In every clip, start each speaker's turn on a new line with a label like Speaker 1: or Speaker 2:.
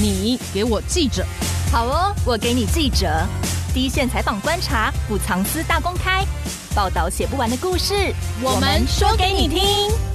Speaker 1: 你给我记者，
Speaker 2: 好哦，我给你记者，第一线采访观察，不藏私大公开，报道写不完的故事，我们说给你听。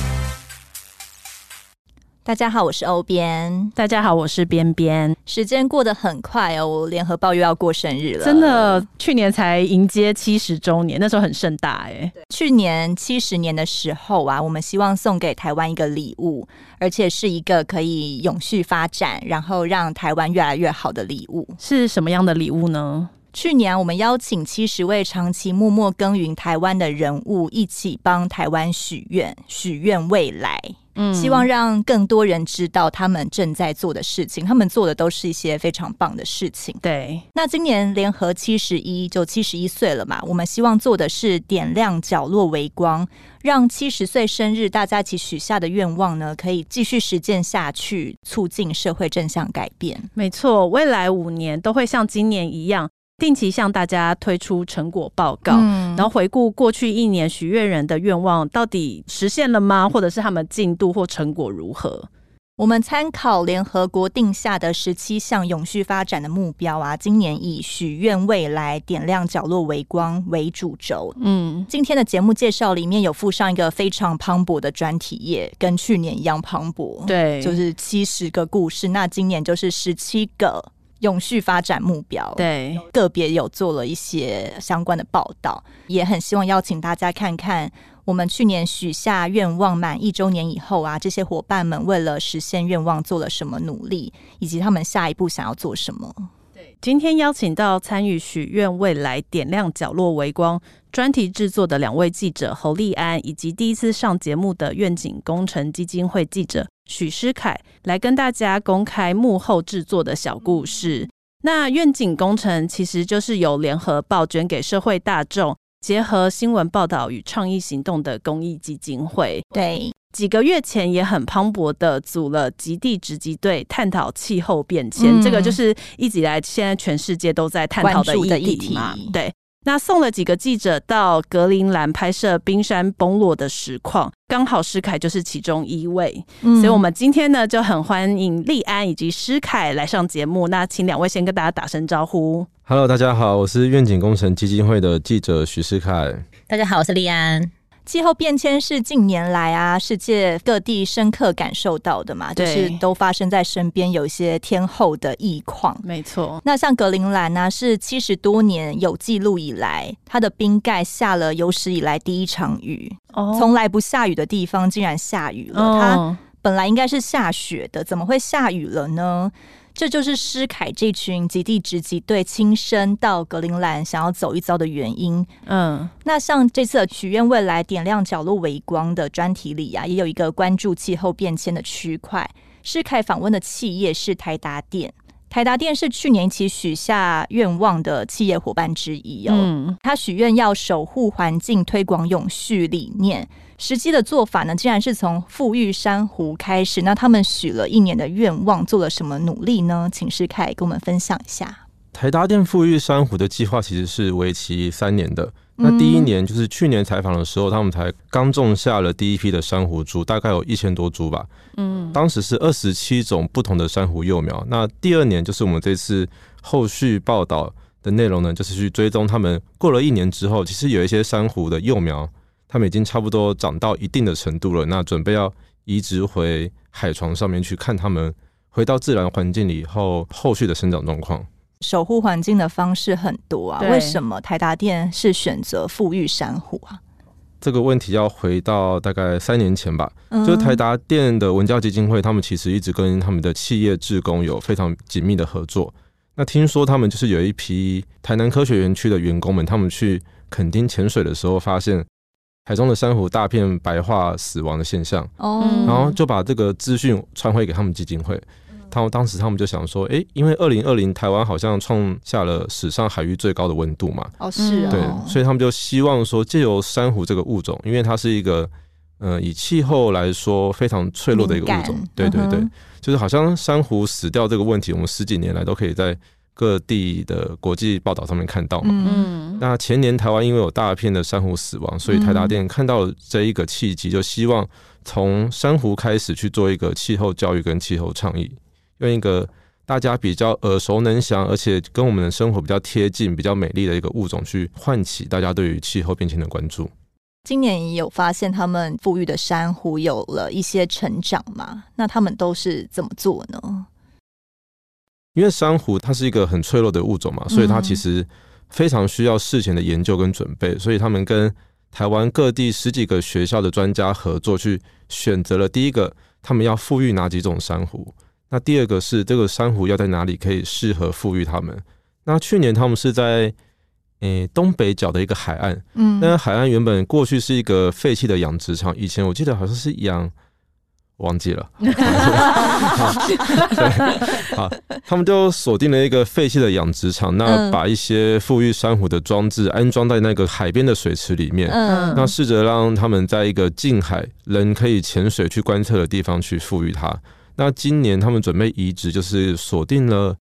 Speaker 2: 大家好，我是欧边。
Speaker 1: 大家好，我是边边。
Speaker 2: 时间过得很快哦，我联合报又要过生日了。
Speaker 1: 真的，去年才迎接七十周年，那时候很盛大哎。
Speaker 2: 去年七十年的时候啊，我们希望送给台湾一个礼物，而且是一个可以永续发展，然后让台湾越来越好的礼物。
Speaker 1: 是什么样的礼物呢？
Speaker 2: 去年我们邀请七十位长期默默耕耘台湾的人物，一起帮台湾许愿，许愿未来。嗯，希望让更多人知道他们正在做的事情，他们做的都是一些非常棒的事情。
Speaker 1: 对，
Speaker 2: 那今年联合七十一，就七十一岁了嘛，我们希望做的是点亮角落微光，让七十岁生日大家一起许下的愿望呢，可以继续实践下去，促进社会正向改变。
Speaker 1: 没错，未来五年都会像今年一样。定期向大家推出成果报告，嗯、然后回顾过去一年许愿人的愿望到底实现了吗？或者是他们进度或成果如何？
Speaker 2: 我们参考联合国定下的十七项永续发展的目标啊，今年以许愿未来点亮角落微光为主轴。嗯，今天的节目介绍里面有附上一个非常磅礴的专题页，跟去年一样磅礴。
Speaker 1: 对，
Speaker 2: 就是七十个故事，那今年就是十七个。永续发展目标，
Speaker 1: 对，
Speaker 2: 个别有做了一些相关的报道，也很希望邀请大家看看我们去年许下愿望满一周年以后啊，这些伙伴们为了实现愿望做了什么努力，以及他们下一步想要做什么。
Speaker 1: 对，今天邀请到参与许愿未来点亮角落微光专题制作的两位记者侯立安，以及第一次上节目的愿景工程基金会记者。许诗凯来跟大家公开幕后制作的小故事。那愿景工程其实就是由联合报捐给社会大众，结合新闻报道与倡议行动的公益基金会。
Speaker 2: 对，
Speaker 1: 几个月前也很磅礴的组了极地直击队，探讨气候变迁。嗯、这个就是一直以来现在全世界都在探讨的议题嘛。对。那送了几个记者到格陵兰拍摄冰山崩落的实况，刚好施凯就是其中一位，嗯、所以我们今天呢就很欢迎立安以及施凯来上节目。那请两位先跟大家打声招呼。
Speaker 3: Hello，大家好，我是愿景工程基金会的记者许诗凯。
Speaker 4: 大家好，我是立安。
Speaker 2: 气候变迁是近年来啊，世界各地深刻感受到的嘛，就是都发生在身边，有一些天候的异况。
Speaker 1: 没错，
Speaker 2: 那像格陵兰呢，是七十多年有记录以来，它的冰盖下了有史以来第一场雨。哦，从来不下雨的地方竟然下雨了。哦，它本来应该是下雪的，怎么会下雨了呢？这就是施凯这群极地直击队亲身到格陵兰想要走一遭的原因。嗯，那像这次许愿未来点亮角落微光的专题里啊，也有一个关注气候变迁的区块。施凯访问的企业是台达电，台达电是去年一起许下愿望的企业伙伴之一哦。嗯，他许愿要守护环境，推广永续理念。实际的做法呢，竟然是从富裕珊瑚开始。那他们许了一年的愿望，做了什么努力呢？请世凯跟我们分享一下。
Speaker 3: 台达电富裕珊瑚的计划其实是为期三年的。那第一年就是去年采访的时候，他们才刚种下了第一批的珊瑚株，大概有一千多株吧。嗯，当时是二十七种不同的珊瑚幼苗。那第二年就是我们这次后续报道的内容呢，就是去追踪他们过了一年之后，其实有一些珊瑚的幼苗。他们已经差不多长到一定的程度了，那准备要移植回海床上面去看他们回到自然环境里以后后续的生长状况。
Speaker 2: 守护环境的方式很多啊，为什么台达电是选择富裕珊瑚啊？
Speaker 3: 这个问题要回到大概三年前吧，嗯、就是台达电的文教基金会，他们其实一直跟他们的企业志工有非常紧密的合作。那听说他们就是有一批台南科学园区的员工们，他们去垦丁潜水的时候发现。海中的珊瑚大片白化死亡的现象，哦，然后就把这个资讯传回给他们基金会。他们当时他们就想说，哎，因为二零二零台湾好像创下了史上海域最高的温度嘛，
Speaker 2: 哦，是啊，
Speaker 3: 对，所以他们就希望说，借由珊瑚这个物种，因为它是一个，呃，以气候来说非常脆弱的一个物种，对对对，就是好像珊瑚死掉这个问题，我们十几年来都可以在。各地的国际报道上面看到嘛，嗯，那前年台湾因为有大片的珊瑚死亡，所以台达电看到这一个契机，就希望从珊瑚开始去做一个气候教育跟气候倡议，用一个大家比较耳熟能详，而且跟我们的生活比较贴近、比较美丽的一个物种，去唤起大家对于气候变迁的关注。
Speaker 2: 今年也有发现，他们富裕的珊瑚有了一些成长嘛？那他们都是怎么做呢？
Speaker 3: 因为珊瑚它是一个很脆弱的物种嘛，所以它其实非常需要事前的研究跟准备。所以他们跟台湾各地十几个学校的专家合作，去选择了第一个，他们要富裕哪几种珊瑚。那第二个是这个珊瑚要在哪里可以适合富裕它们。那去年他们是在。诶、欸，东北角的一个海岸，嗯，那海岸原本过去是一个废弃的养殖场，以前我记得好像是养，忘记了，他们就锁定了一个废弃的养殖场，那把一些富裕珊瑚的装置安装在那个海边的水池里面，嗯，那试着让他们在一个近海人可以潜水去观测的地方去富育它。那今年他们准备移植，就是锁定了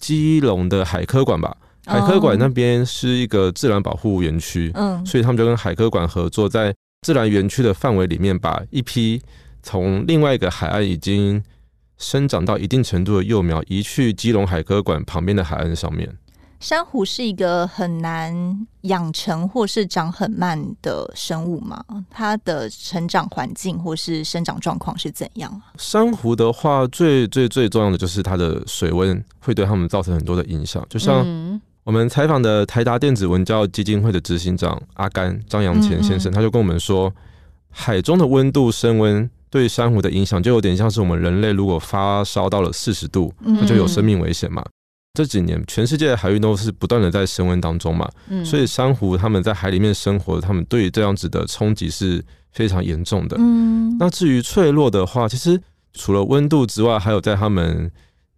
Speaker 3: 基隆的海科馆吧。海科馆那边是一个自然保护园区，嗯，所以他们就跟海科馆合作，在自然园区的范围里面，把一批从另外一个海岸已经生长到一定程度的幼苗移去基隆海科馆旁边的海岸上面。
Speaker 2: 珊瑚是一个很难养成或是长很慢的生物吗？它的成长环境或是生长状况是怎样？
Speaker 3: 珊瑚的话，最最最重要的就是它的水温会对它们造成很多的影响，就像。我们采访的台达电子文教基金会的执行长阿甘张扬前先生，他就跟我们说，海中的温度升温对珊瑚的影响，就有点像是我们人类如果发烧到了四十度，那就有生命危险嘛。这几年全世界的海域都是不断的在升温当中嘛，所以珊瑚他们在海里面生活，他们对于这样子的冲击是非常严重的。那至于脆弱的话，其实除了温度之外，还有在他们。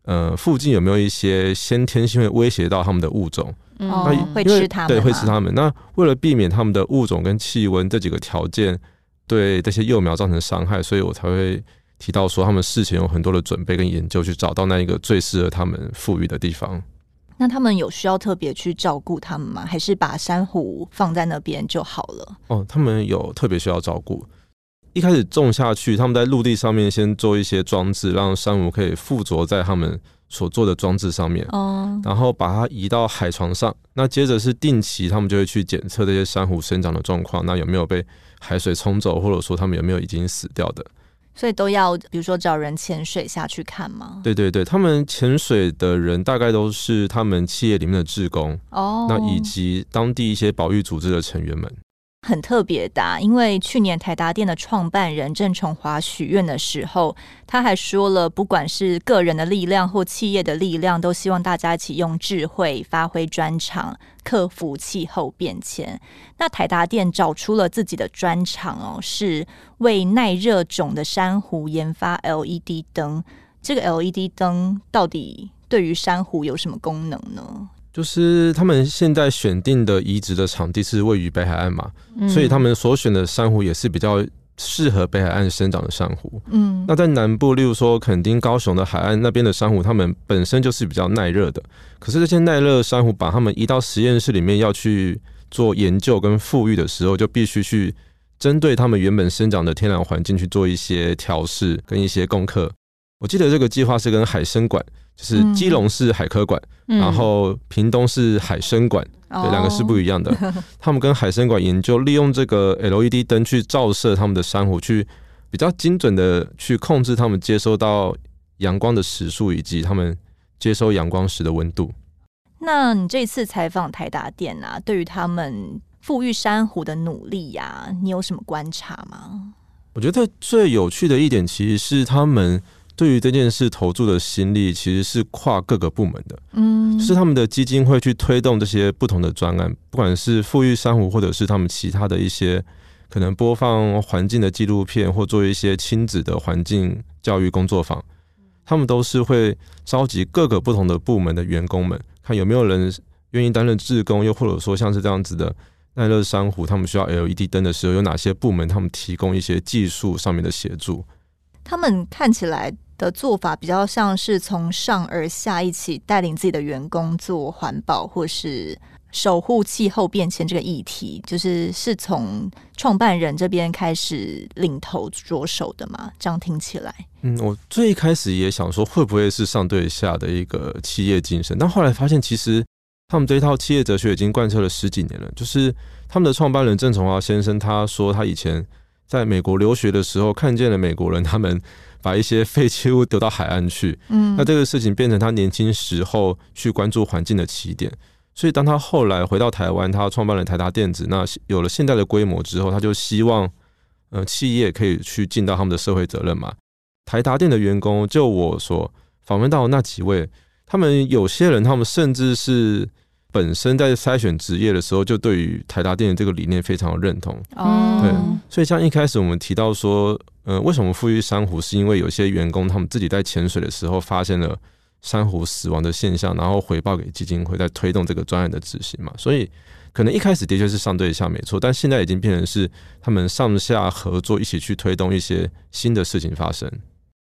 Speaker 3: 呃，附近有没有一些先天性会威胁到他们的物种？
Speaker 2: 嗯，那会吃它们，
Speaker 3: 对，会吃它们。那为了避免他们的物种跟气温这几个条件对这些幼苗造成伤害，所以我才会提到说，他们事前有很多的准备跟研究，去找到那一个最适合他们富裕的地方。
Speaker 2: 那他们有需要特别去照顾他们吗？还是把珊瑚放在那边就好了？
Speaker 3: 哦，他们有特别需要照顾。一开始种下去，他们在陆地上面先做一些装置，让珊瑚可以附着在他们所做的装置上面。哦，然后把它移到海床上。那接着是定期，他们就会去检测这些珊瑚生长的状况，那有没有被海水冲走，或者说他们有没有已经死掉的？
Speaker 2: 所以都要，比如说找人潜水下去看吗？
Speaker 3: 对对对，他们潜水的人大概都是他们企业里面的职工哦，那以及当地一些保育组织的成员们。
Speaker 2: 很特别的，因为去年台达电的创办人郑崇华许愿的时候，他还说了，不管是个人的力量或企业的力量，都希望大家一起用智慧发挥专长，克服气候变迁。那台达电找出了自己的专长哦，是为耐热种的珊瑚研发 LED 灯。这个 LED 灯到底对于珊瑚有什么功能呢？
Speaker 3: 就是他们现在选定的移植的场地是位于北海岸嘛，所以他们所选的珊瑚也是比较适合北海岸生长的珊瑚。嗯，那在南部，例如说垦丁、高雄的海岸那边的珊瑚，它们本身就是比较耐热的。可是这些耐热珊瑚，把它们移到实验室里面要去做研究跟复育的时候，就必须去针对它们原本生长的天然环境去做一些调试跟一些功课。我记得这个计划是跟海参馆。就是基隆是海科馆，嗯，然后屏东是海生馆，嗯，对，两个是不一样的。哦。他们跟海生馆研究，利用这个 LED 灯去照射他们的珊瑚，去比较精准的去控制他们接收到阳光的时速，以及他们接收阳光时的温度。
Speaker 2: 那你这次采访台达电啊，对于他们富裕珊瑚的努力呀，啊，你有什么观察吗？
Speaker 3: 我觉得最有趣的一点，其实是他们。对于这件事投注的心力，其实是跨各个部门的。嗯，是他们的基金会去推动这些不同的专案，不管是富裕珊瑚，或者是他们其他的一些可能播放环境的纪录片，或做一些亲子的环境教育工作坊，他们都是会召集各个不同的部门的员工们，看有没有人愿意担任志工，又或者说像是这样子的耐热珊瑚，他们需要 LED 灯的时候，有哪些部门他们提供一些技术上面的协助。
Speaker 2: 他们看起来的做法比较像是从上而下一起带领自己的员工做环保或是守护气候变迁这个议题，就是是从创办人这边开始领头着手的嘛？这样听起来，
Speaker 3: 嗯，我最开始也想说，会不会是上对下的一个企业精神？但后来发现，其实他们这一套企业哲学已经贯彻了十几年了。就是他们的创办人郑崇华先生，他说他以前在美国留学的时候，看见了美国人他们把一些废弃物丢到海岸去，嗯，那这个事情变成他年轻时候去关注环境的起点。所以，当他后来回到台湾，他创办了台达电子，那有了现在的规模之后，他就希望，呃，企业可以去尽到他们的社会责任嘛。台达电的员工，就我所访问到的那几位，他们有些人，他们甚至是本身在筛选职业的时候，就对于台达电的这个理念非常的认同。哦，对，所以像一开始我们提到说，呃，为什么富裕珊瑚，是因为有些员工他们自己在潜水的时候发现了。珊瑚死亡的现象，然后回报给基金会，在推动这个专案的执行嘛。所以可能一开始的确是上对下没错，但现在已经变成是他们上下合作，一起去推动一些新的事情发生。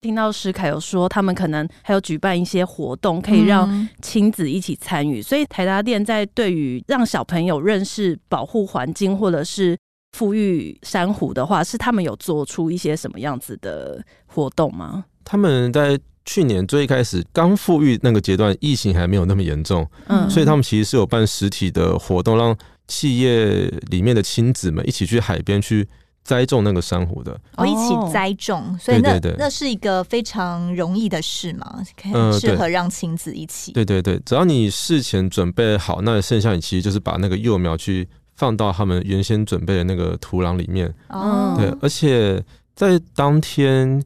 Speaker 1: 听到石凯有说，他们可能还有举办一些活动，可以让亲子一起参与。嗯、所以台达店在对于让小朋友认识保护环境或者是富裕珊瑚的话，是他们有做出一些什么样子的活动吗？
Speaker 3: 他们在。去年最开始刚富裕那个阶段，疫情还没有那么严重，嗯，所以他们其实是有办实体的活动，让企业里面的亲子们一起去海边去栽种那个珊瑚的，
Speaker 2: 哦，一起栽种，所以那对对对，那是一个非常容易的事嘛，可以适合让亲子一起，
Speaker 3: 对对对，只要你事前准备好，那剩下你其实就是把那个幼苗去放到他们原先准备的那个土壤里面，哦，对，而且在当天。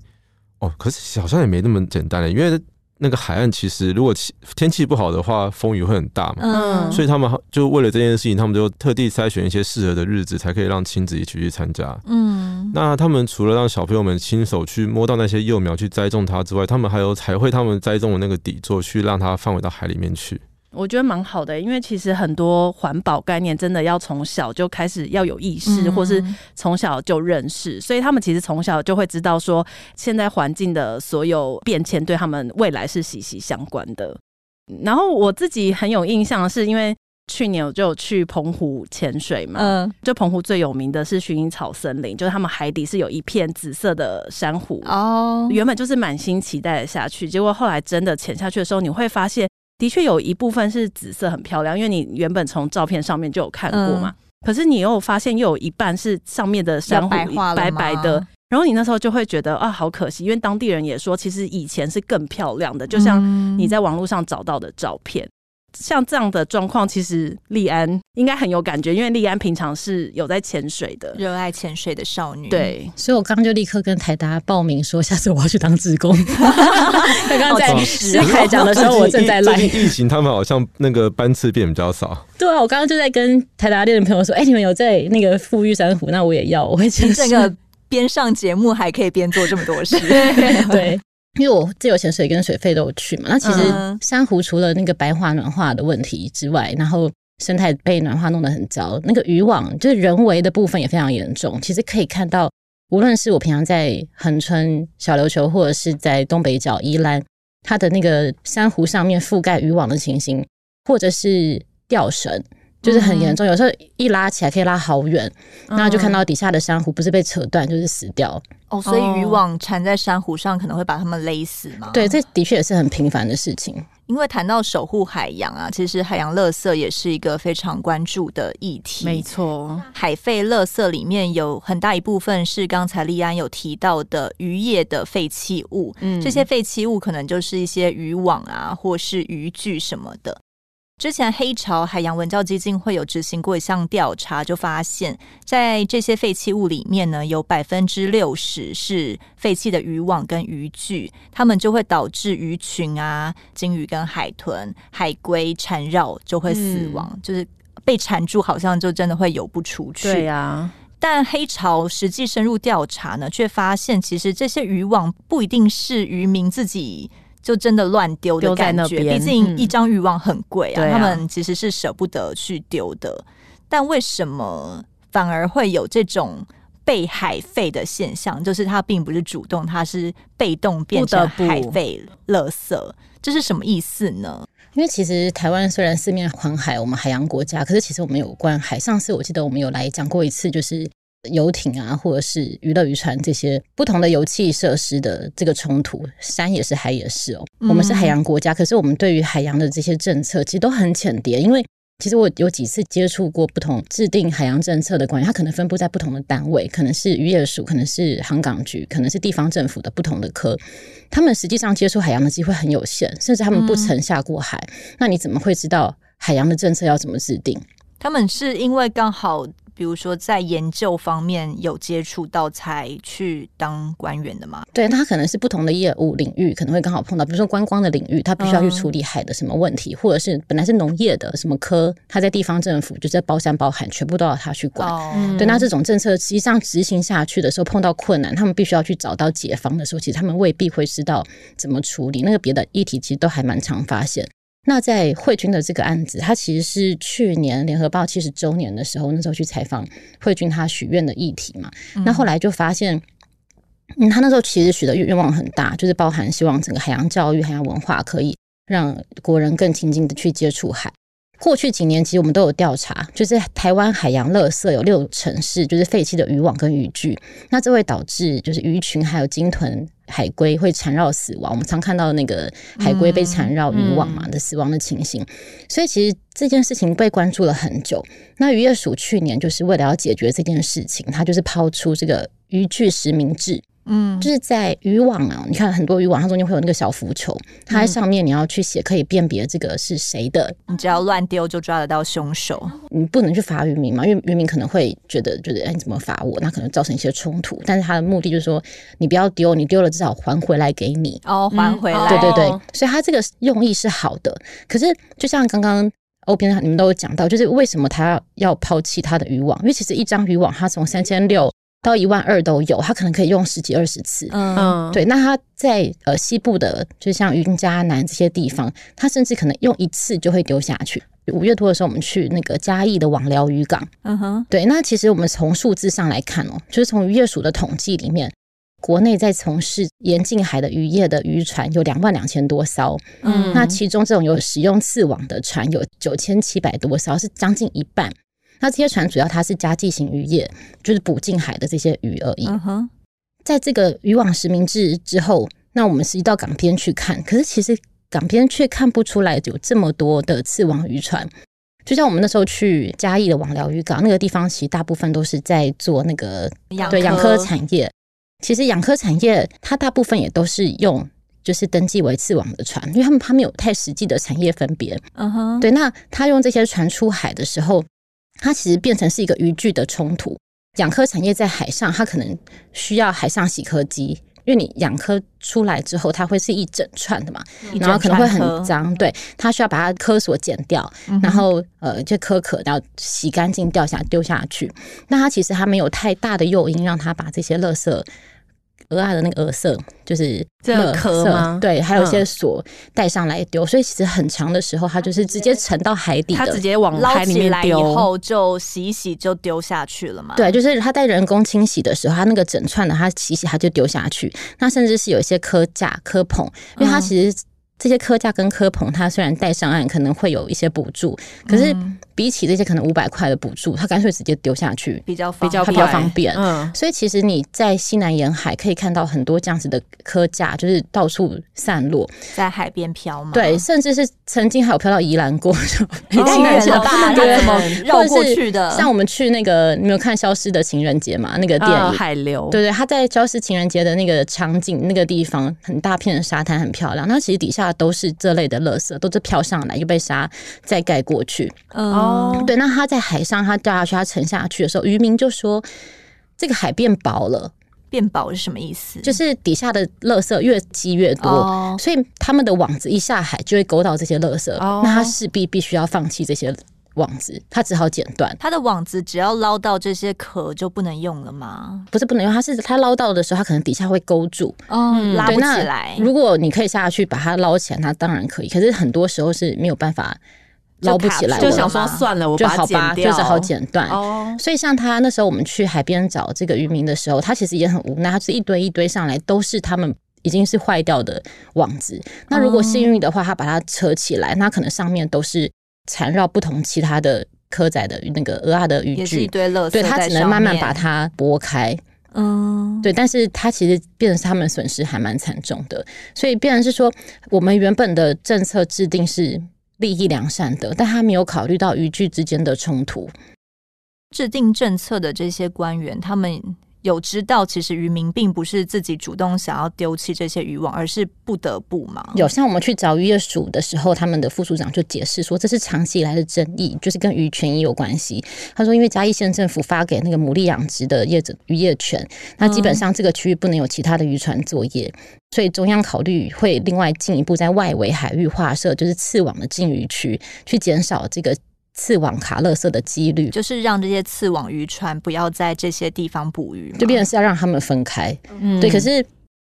Speaker 3: 哦，可是好像也没那么简单的，因为那个海岸其实如果气天气不好的话，风雨会很大嘛。嗯，所以他们就为了这件事情，他们就特地筛选一些适合的日子，才可以让亲子一起去参加。嗯，那他们除了让小朋友们亲手去摸到那些幼苗去栽种它之外，他们还有还会他们栽种的那个底座，去让它放回到海里面去。
Speaker 1: 我觉得蛮好的，因为其实很多环保概念真的要从小就开始要有意识，嗯、或是从小就认识，所以他们其实从小就会知道说，现在环境的所有变迁对他们未来是息息相关的。然后我自己很有印象，是因为去年我就有去澎湖潜水嘛，嗯，就澎湖最有名的是薰衣草森林，就是他们海底是有一片紫色的珊瑚哦，原本就是满心期待的下去，结果后来真的潜下去的时候，你会发现。的确有一部分是紫色，很漂亮，因为你原本从照片上面就有看过嘛。嗯、可是你又发现又有一半是上面的珊瑚白白的，然后你那时候就会觉得啊，好可惜，因为当地人也说，其实以前是更漂亮的，就像你在网络上找到的照片。像这样的状况，其实利安应该很有感觉，因为利安平常是有在潜水的，
Speaker 2: 热爱潜水的少女。
Speaker 1: 对，
Speaker 4: 所以我刚刚就立刻跟台达报名说，下次我要去当志工。刚刚在诗凯讲的时候，我正在来。
Speaker 3: 疫情，他们好像那个班次变比较少。
Speaker 4: 对啊，我刚刚就在跟台达店的朋友说，哎、欸，你们有在那个富裕珊瑚，那我也要，我会去。
Speaker 2: 这个边上节目还可以边做这么多事，
Speaker 4: 对。因为我自由潜水跟水肺都有去嘛，那其实珊瑚除了那个白化暖化的问题之外，然后生态被暖化弄得很糟，那个渔网就是人为的部分也非常严重。其实可以看到，无论是我平常在恒春小琉球，或者是在东北角宜兰，它的那个珊瑚上面覆盖渔网的情形，或者是吊绳。就是很严重，有时候一拉起来可以拉好远，那、嗯、就看到底下的珊瑚不是被扯断，就是死掉。
Speaker 2: 哦，所以渔网缠在珊瑚上，可能会把它们勒死吗？
Speaker 4: 对，这的确也是很频繁的事情。
Speaker 2: 因为谈到守护海洋啊，其实海洋垃圾也是一个非常关注的议题。
Speaker 1: 没错，
Speaker 2: 海废垃圾里面有很大一部分是刚才立安有提到的渔业的废弃物，嗯，这些废弃物可能就是一些渔网啊，或是渔具什么的。之前黑潮海洋文教基金会有执行过一项调查，就发现，在这些废弃物里面呢，有百分之六十是废弃的渔网跟渔具，它们就会导致鱼群啊、鲸鱼跟海豚、海龟缠绕就会死亡，嗯、就是被缠住，好像就真的会游不出去。
Speaker 1: 对呀、啊，
Speaker 2: 但黑潮实际深入调查呢，却发现其实这些渔网不一定是渔民自己。就真的乱丢的感觉，毕竟一张渔网很贵啊，嗯、他们其实是舍不得去丢的。啊、但为什么反而会有这种？被海废的现象，就是它并不是主动，它是被动变成海废垃圾，这是什么意思呢？
Speaker 4: 因为其实台湾虽然四面环海，我们海洋国家，可是其实我们有关海。上次我记得我们有来讲过一次，就是游艇啊，或者是娱乐渔船这些不同的油气设施的这个冲突，山也是，海也是哦。我们是海洋国家，可是我们对于海洋的这些政策其实都很浅碟，因为。其实我有几次接触过不同制定海洋政策的官员，他可能分布在不同的单位，可能是渔业署，可能是航港局，可能是地方政府的不同的科。他们实际上接触海洋的机会很有限，甚至他们不曾下过海。嗯。那你怎么会知道海洋的政策要怎么制定？
Speaker 2: 他们是因为刚好。比如说，在研究方面有接触到才去当官员的吗？
Speaker 4: 对，他可能是不同的业务领域，可能会刚好碰到。比如说观光的领域，他必须要去处理海的什么问题，嗯、或者是本来是农业的什么科，他在地方政府就在包山包海，全部都要他去管。哦、对，那这种政策实际上执行下去的时候碰到困难，他们必须要去找到解方的时候，其实他们未必会知道怎么处理。那个别的议题其实都还蛮常发现。那在慧君的这个案子，他其实是去年联合报七十周年的时候，那时候去采访慧君，他许愿的议题嘛。嗯、那后来就发现，嗯，他那时候其实许的愿望很大，就是包含希望整个海洋教育、海洋文化可以让国人更亲近的去接触海。过去几年，其实我们都有调查，就是台湾海洋垃圾有六成是就是废弃的渔网跟渔具，那这会导致就是鱼群还有鲸豚、海龟会缠绕死亡。我们常看到那个海龟被缠绕渔网嘛的死亡的情形，所以其实这件事情被关注了很久。那渔业署去年就是为了要解决这件事情，它就是抛出这个渔具实名制。嗯，就是在渔网啊，你看很多渔网，它中间会有那个小浮球，它在上面你要去写，可以辨别这个是谁的。
Speaker 2: 你只要乱丢就抓得到凶手。
Speaker 4: 你不能去罚渔民嘛，因为渔民可能会觉得，觉得哎，你怎么罚我？那可能造成一些冲突。但是他的目的就是说，你不要丢，你丢了至少还回来给你。
Speaker 2: 哦，还回来。
Speaker 4: 对对对，所以他这个用意是好的。可是就像刚刚欧编你们都有讲到，就是为什么他要要抛弃他的渔网？因为其实一张渔网，它从三千六。到一万二都有，他可能可以用十几二十次。嗯，对。那他在呃西部的，就像云嘉南这些地方，他甚至可能用一次就会丢下去。五月多的时候，我们去那个嘉义的网寮渔港。嗯哼，对。那其实我们从数字上来看哦，就是从渔业署的统计里面，国内在从事沿近海的渔业的渔船有两万两千多艘。嗯，那其中这种有使用刺网的船有九千七百多艘，是将近一半。那这些船主要它是家计型渔业，就是捕近海的这些鱼而已。Uh. 在这个渔网实名制之后，那我们实际到港边去看，可是其实港边却看不出来有这么多的刺网渔船。就像我们那时候去嘉义的网寮渔港那个地方，其实大部分都是在做那个养对养科产业。其实养科产业它大部分也都是用就是登记为刺网的船，因为他们他们有太实际的产业分别。嗯哼，对，那他用这些船出海的时候。它其实变成是一个渔具的冲突。养科产业在海上，它可能需要海上洗科机，因为你养科出来之后，它会是一整串的嘛，然后可能会很脏，对，它需要把它科索剪掉，然后呃，这壳壳要洗干净，掉下丢下去。那它其实它没有太大的诱因，让它把这些垃圾。鹅啊的那个鹅色就是
Speaker 1: 这个壳吗？
Speaker 4: 对，还有一些锁带上来丢，嗯、所以其实很长的时候，它就是直接沉到海底的，
Speaker 1: 它直接往海里面丢，
Speaker 2: 以后就洗一洗就丢下去了嘛。
Speaker 4: 对，就是它在人工清洗的时候，它那个整串的，它洗洗它就丢下去。那甚至是有一些科架、科棚，因为它其实。这些科架跟科棚，它虽然带上岸可能会有一些补助，可是比起这些可能五百块的补助，他干脆直接丢下去，
Speaker 2: 比较比较
Speaker 4: 比较方便。嗯，所以其实你在西南沿海可以看到很多这样子的科架，就是到处散落
Speaker 2: 在海边飘嘛。
Speaker 4: 对，甚至是曾经还有飘到宜兰过，
Speaker 2: 太远了吧？对，怎么绕过去的？
Speaker 4: 像我们去那个，你没有看《消失的情人节》嘛？那个电影《
Speaker 1: 海流》，
Speaker 4: 对对，他在《消失情人节》的那个场景，那个地方很大片的沙滩，很漂亮。那其实底下。都是这类的垃圾，都是飘上来又被沙再盖过去。哦，对，那他在海上，他掉下去，他沉下去的时候，渔民就说这个海变薄了。
Speaker 2: 变薄是什么意思？
Speaker 4: 就是底下的垃圾越积越多，哦、所以他们的网子一下海就会勾到这些垃圾，哦、那他势必必须要放弃这些。网子，他只好剪断。
Speaker 2: 他的网子只要捞到这些壳就不能用了吗？
Speaker 4: 不是不能用，它是它捞到的时候，它可能底下会勾住，
Speaker 2: 哦，拉不起来。
Speaker 4: 如果你可以下去把它捞起来，那当然可以。可是很多时候是没有办法捞不起来，
Speaker 1: 就想说算了，我把它剪掉，
Speaker 4: 就是好剪断。哦，所以像他那时候我们去海边找这个渔民的时候，他其实也很无奈，他是一堆一堆上来都是他们已经是坏掉的网子。那如果幸运的话，他把它扯起来，那可能上面都是缠绕不同其他的蚵仔的那个蚵仔的渔具，
Speaker 2: 一堆垃圾，
Speaker 4: 对，他只能慢慢把它拨开。嗯，对，但是他其实变成是他们损失还蛮惨重的，所以变成是说，我们原本的政策制定是利益良善的，但他没有考虑到渔具之间的冲突。
Speaker 2: 制定政策的这些官员，他们。有知道，其实渔民并不是自己主动想要丢弃这些渔网，而是不得不嘛。
Speaker 4: 有像我们去找渔业署的时候，他们的副署长就解释说，这是长期以来的争议，就是跟渔权也有关系。他说，因为嘉义县政府发给那个牡蛎养殖的业者渔业权，那基本上这个区域不能有其他的渔船作业，嗯、所以中央考虑会另外进一步在外围海域划设就是刺网的禁渔区，去减少这个。刺网卡垃圾的几率，
Speaker 2: 就是让这些刺网渔船不要在这些地方捕鱼，
Speaker 4: 就变成是要让他们分开。嗯，对。可是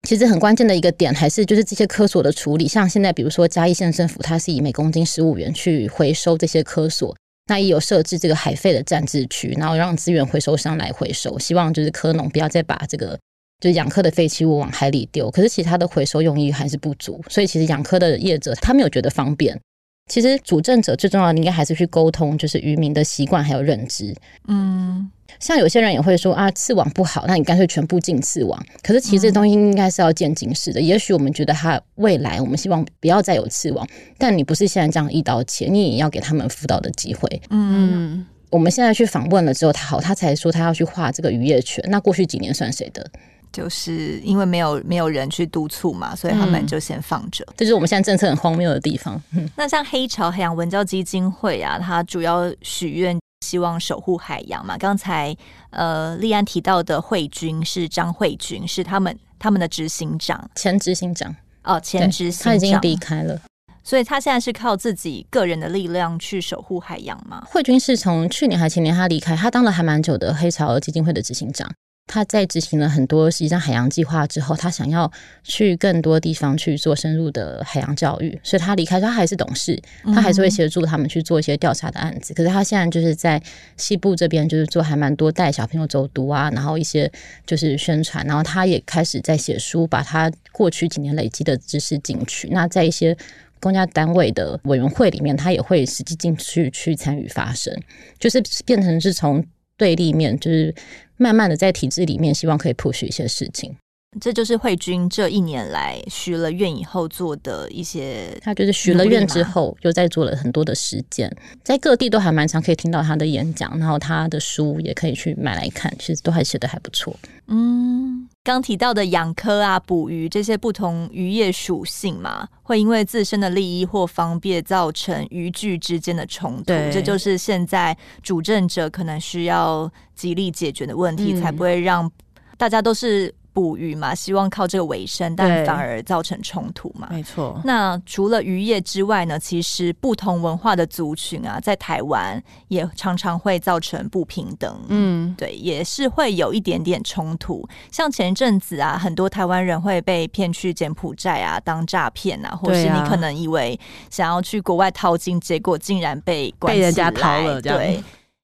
Speaker 4: 其实很关键的一个点，还是就是这些科索的处理。像现在，比如说嘉义县政府，它是以每公斤十五元去回收这些科索，那也有设置这个海废的暂置区，然后让资源回收商来回收。希望就是科农不要再把这个就是养科的废弃物往海里丢。可是其他的回收用意还是不足，所以其实养科的业者他没有觉得方便。其实主政者最重要的应该还是去沟通，就是渔民的习惯还有认知。嗯，像有些人也会说啊，刺网不好，那你干脆全部禁刺网。可是其实这东西应该是要渐进式的。嗯、也许我们觉得他未来我们希望不要再有刺网，但你不是现在这样一刀切，你也要给他们辅导的机会。嗯，我们现在去访问了之后，他好，他才说他要去画这个渔业权。那过去几年算谁的？
Speaker 2: 就是因为没有没有人去督促嘛，所以他们就先放着。
Speaker 4: 这就是我们现在政策很荒谬的地方。
Speaker 2: 那像黑潮海洋文教基金会啊，它主要许愿希望守护海洋嘛。刚才呃，立安提到的慧君是张慧君，是他们他们的执行长，
Speaker 4: 前执行长
Speaker 2: 哦，前执行长
Speaker 4: 他已经离开了，
Speaker 2: 所以他现在是靠自己个人的力量去守护海洋嘛。
Speaker 4: 慧君是从去年还前年他离开，他当了还蛮久的黑潮基金会的执行长。他在执行了很多实际上海洋计划之后，他想要去更多地方去做深入的海洋教育，所以他离开，他还是董事，他还是会协助他们去做一些调查的案子。可是他现在就是在西部这边，就是做还蛮多带小朋友走读啊，然后一些就是宣传，然后他也开始在写书，把他过去几年累积的知识进去。那在一些公家单位的委员会里面，他也会实际进去去参与发声，就是变成是从对立面，就是。慢慢的在体制里面，希望可以 push 一些事情。
Speaker 2: 这就是慧君这一年来许了愿以后做的一些，
Speaker 4: 他就是许了愿之后，又在做了很多的实践，在各地都还蛮常可以听到他的演讲，然后他的书也可以去买来看，其实都还写得还不错。
Speaker 2: 嗯，刚提到的养科啊、捕鱼这些不同渔业属性嘛，会因为自身的利益或方便造成渔具之间的冲突，对这就是现在主政者可能需要极力解决的问题，嗯、才不会让大家都是。捕鱼嘛，希望靠这个为生，但反而造成冲突嘛。
Speaker 1: 没错。
Speaker 2: 那除了渔业之外呢？其实不同文化的族群啊，在台湾也常常会造成不平等。嗯，对，也是会有一点点冲突。像前一阵子啊，很多台湾人会被骗去柬埔寨啊，当诈骗啊，或是你可能以为想要去国外淘金，结果竟然被关
Speaker 1: 被人家掏了。
Speaker 2: 对，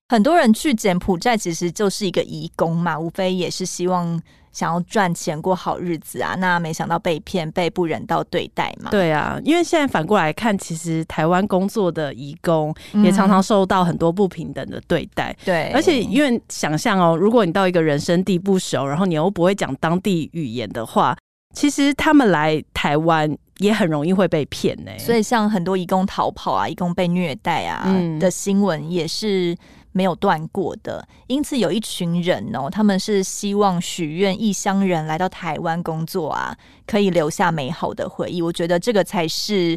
Speaker 2: 很多人去柬埔寨其实就是一个移工嘛，无非也是希望。想要赚钱过好日子啊，那没想到被骗，被不人道对待嘛。
Speaker 1: 对啊，因为现在反过来看，其实台湾工作的移工也常常受到很多不平等的对待。对、嗯，而且因为想象哦，如果你到一个人生地不熟，然后你又不会讲当地语言的话，其实他们来台湾也很容易会被骗呢。
Speaker 2: 所以像很多义工逃跑啊，义工被虐待啊、嗯、的新闻也是。没有断过的，因此有一群人哦，他们是希望许愿异乡人来到台湾工作啊，可以留下美好的回忆。我觉得这个才是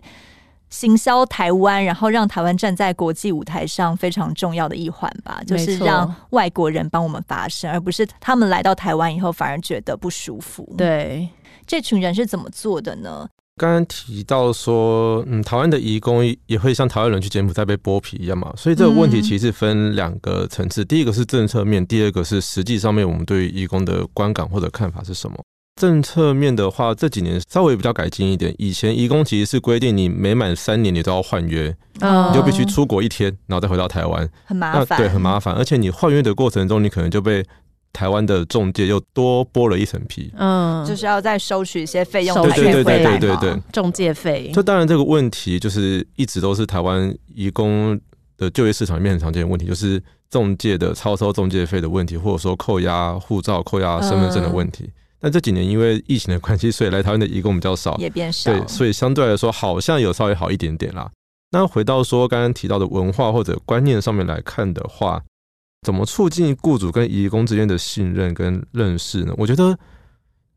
Speaker 2: 行销台湾，然后让台湾站在国际舞台上非常重要的一环吧。就是让外国人帮我们发声，而不是他们来到台湾以后反而觉得不舒服。
Speaker 1: 对，
Speaker 2: 这群人是怎么做的呢？
Speaker 3: 刚刚提到说，嗯，台湾的移工也会像台湾人去柬埔寨被剥皮一样嘛，所以这个问题其实分两个层次，嗯、第一个是政策面，第二个是实际上面我们对于移工的观感或者看法是什么。政策面的话，这几年稍微比较改进一点。以前移工其实是规定你每满三年你都要换约，
Speaker 2: 哦、
Speaker 3: 你就必须出国一天，然后再回到台湾，
Speaker 2: 很麻烦。
Speaker 3: 对，很麻烦。而且你换约的过程中，你可能就被台湾的中介又多剥了一层皮。
Speaker 2: 嗯，就是要再收取一些费用，
Speaker 3: 对对对对对对，
Speaker 1: 中介费。
Speaker 3: 这当然这个问题就是一直都是台湾移工的就业市场里面很常见的问题，就是中介的超收中介费的问题，或者说扣押护照、扣押身份证的问题。嗯但这几年因为疫情的关系，所以来台湾的移工比较少，
Speaker 2: 也变少。
Speaker 3: 对，所以相对来说好像有稍微好一点点啦。那回到说刚刚提到的文化或者观念上面来看的话，怎么促进雇主跟移工之间的信任跟认识呢？我觉得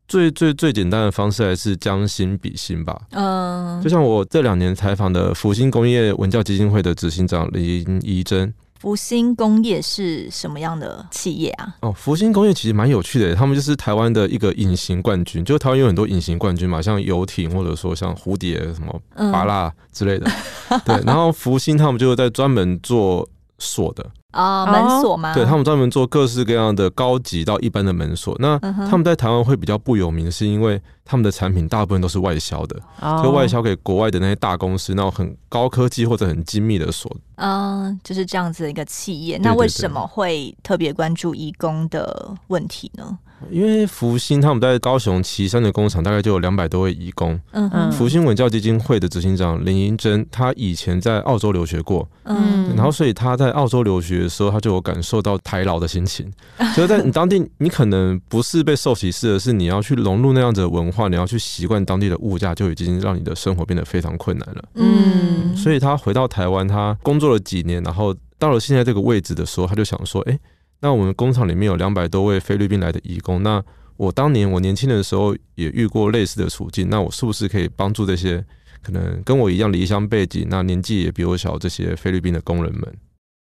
Speaker 3: 最最最简单的方式还是将心比心吧。嗯，就像我这两年采访的福星工业文教基金会的执行长林怡珍。
Speaker 2: 福星工业是什么样的企业啊？
Speaker 3: 哦，福星工业其实蛮有趣的，他们就是台湾的一个隐形冠军，就台湾有很多隐形冠军嘛，像游艇或者说像蝴蝶什么巴拉之类的，嗯、对。然后福星他们就是在专门做锁的。
Speaker 2: 啊，门锁吗？
Speaker 3: 对，他们专门做各式各样的高级到一般的门锁。那他们在台湾会比较不有名，是因为他们的产品大部分都是外销的，就外销给国外的那些大公司，那种很高科技或者很精密的锁。
Speaker 2: 嗯，就是这样子的一个企业。那为什么会特别关注义工的问题呢？
Speaker 3: 因为福星他们在高雄旗山的工厂大概就有两百多位义工。嗯嗯。福星文教基金会的执行长林英珍，他以前在澳洲留学过。嗯。然后，所以他在澳洲留学的时候，他就有感受到台劳的心情。所以在你当地，你可能不是被受歧视而，是你要去融入那样子的文化，你要去习惯当地的物价，就已经让你的生活变得非常困难了。嗯。所以他回到台湾，他工作了几年，然后到了现在这个位置的时候，他就想说：“哎。”那我们工厂里面有两百多位菲律宾来的义工，那我当年我年轻的时候也遇过类似的处境，那我是不是可以帮助这些可能跟我一样离乡背景，那年纪也比我小这些菲律宾的工人们？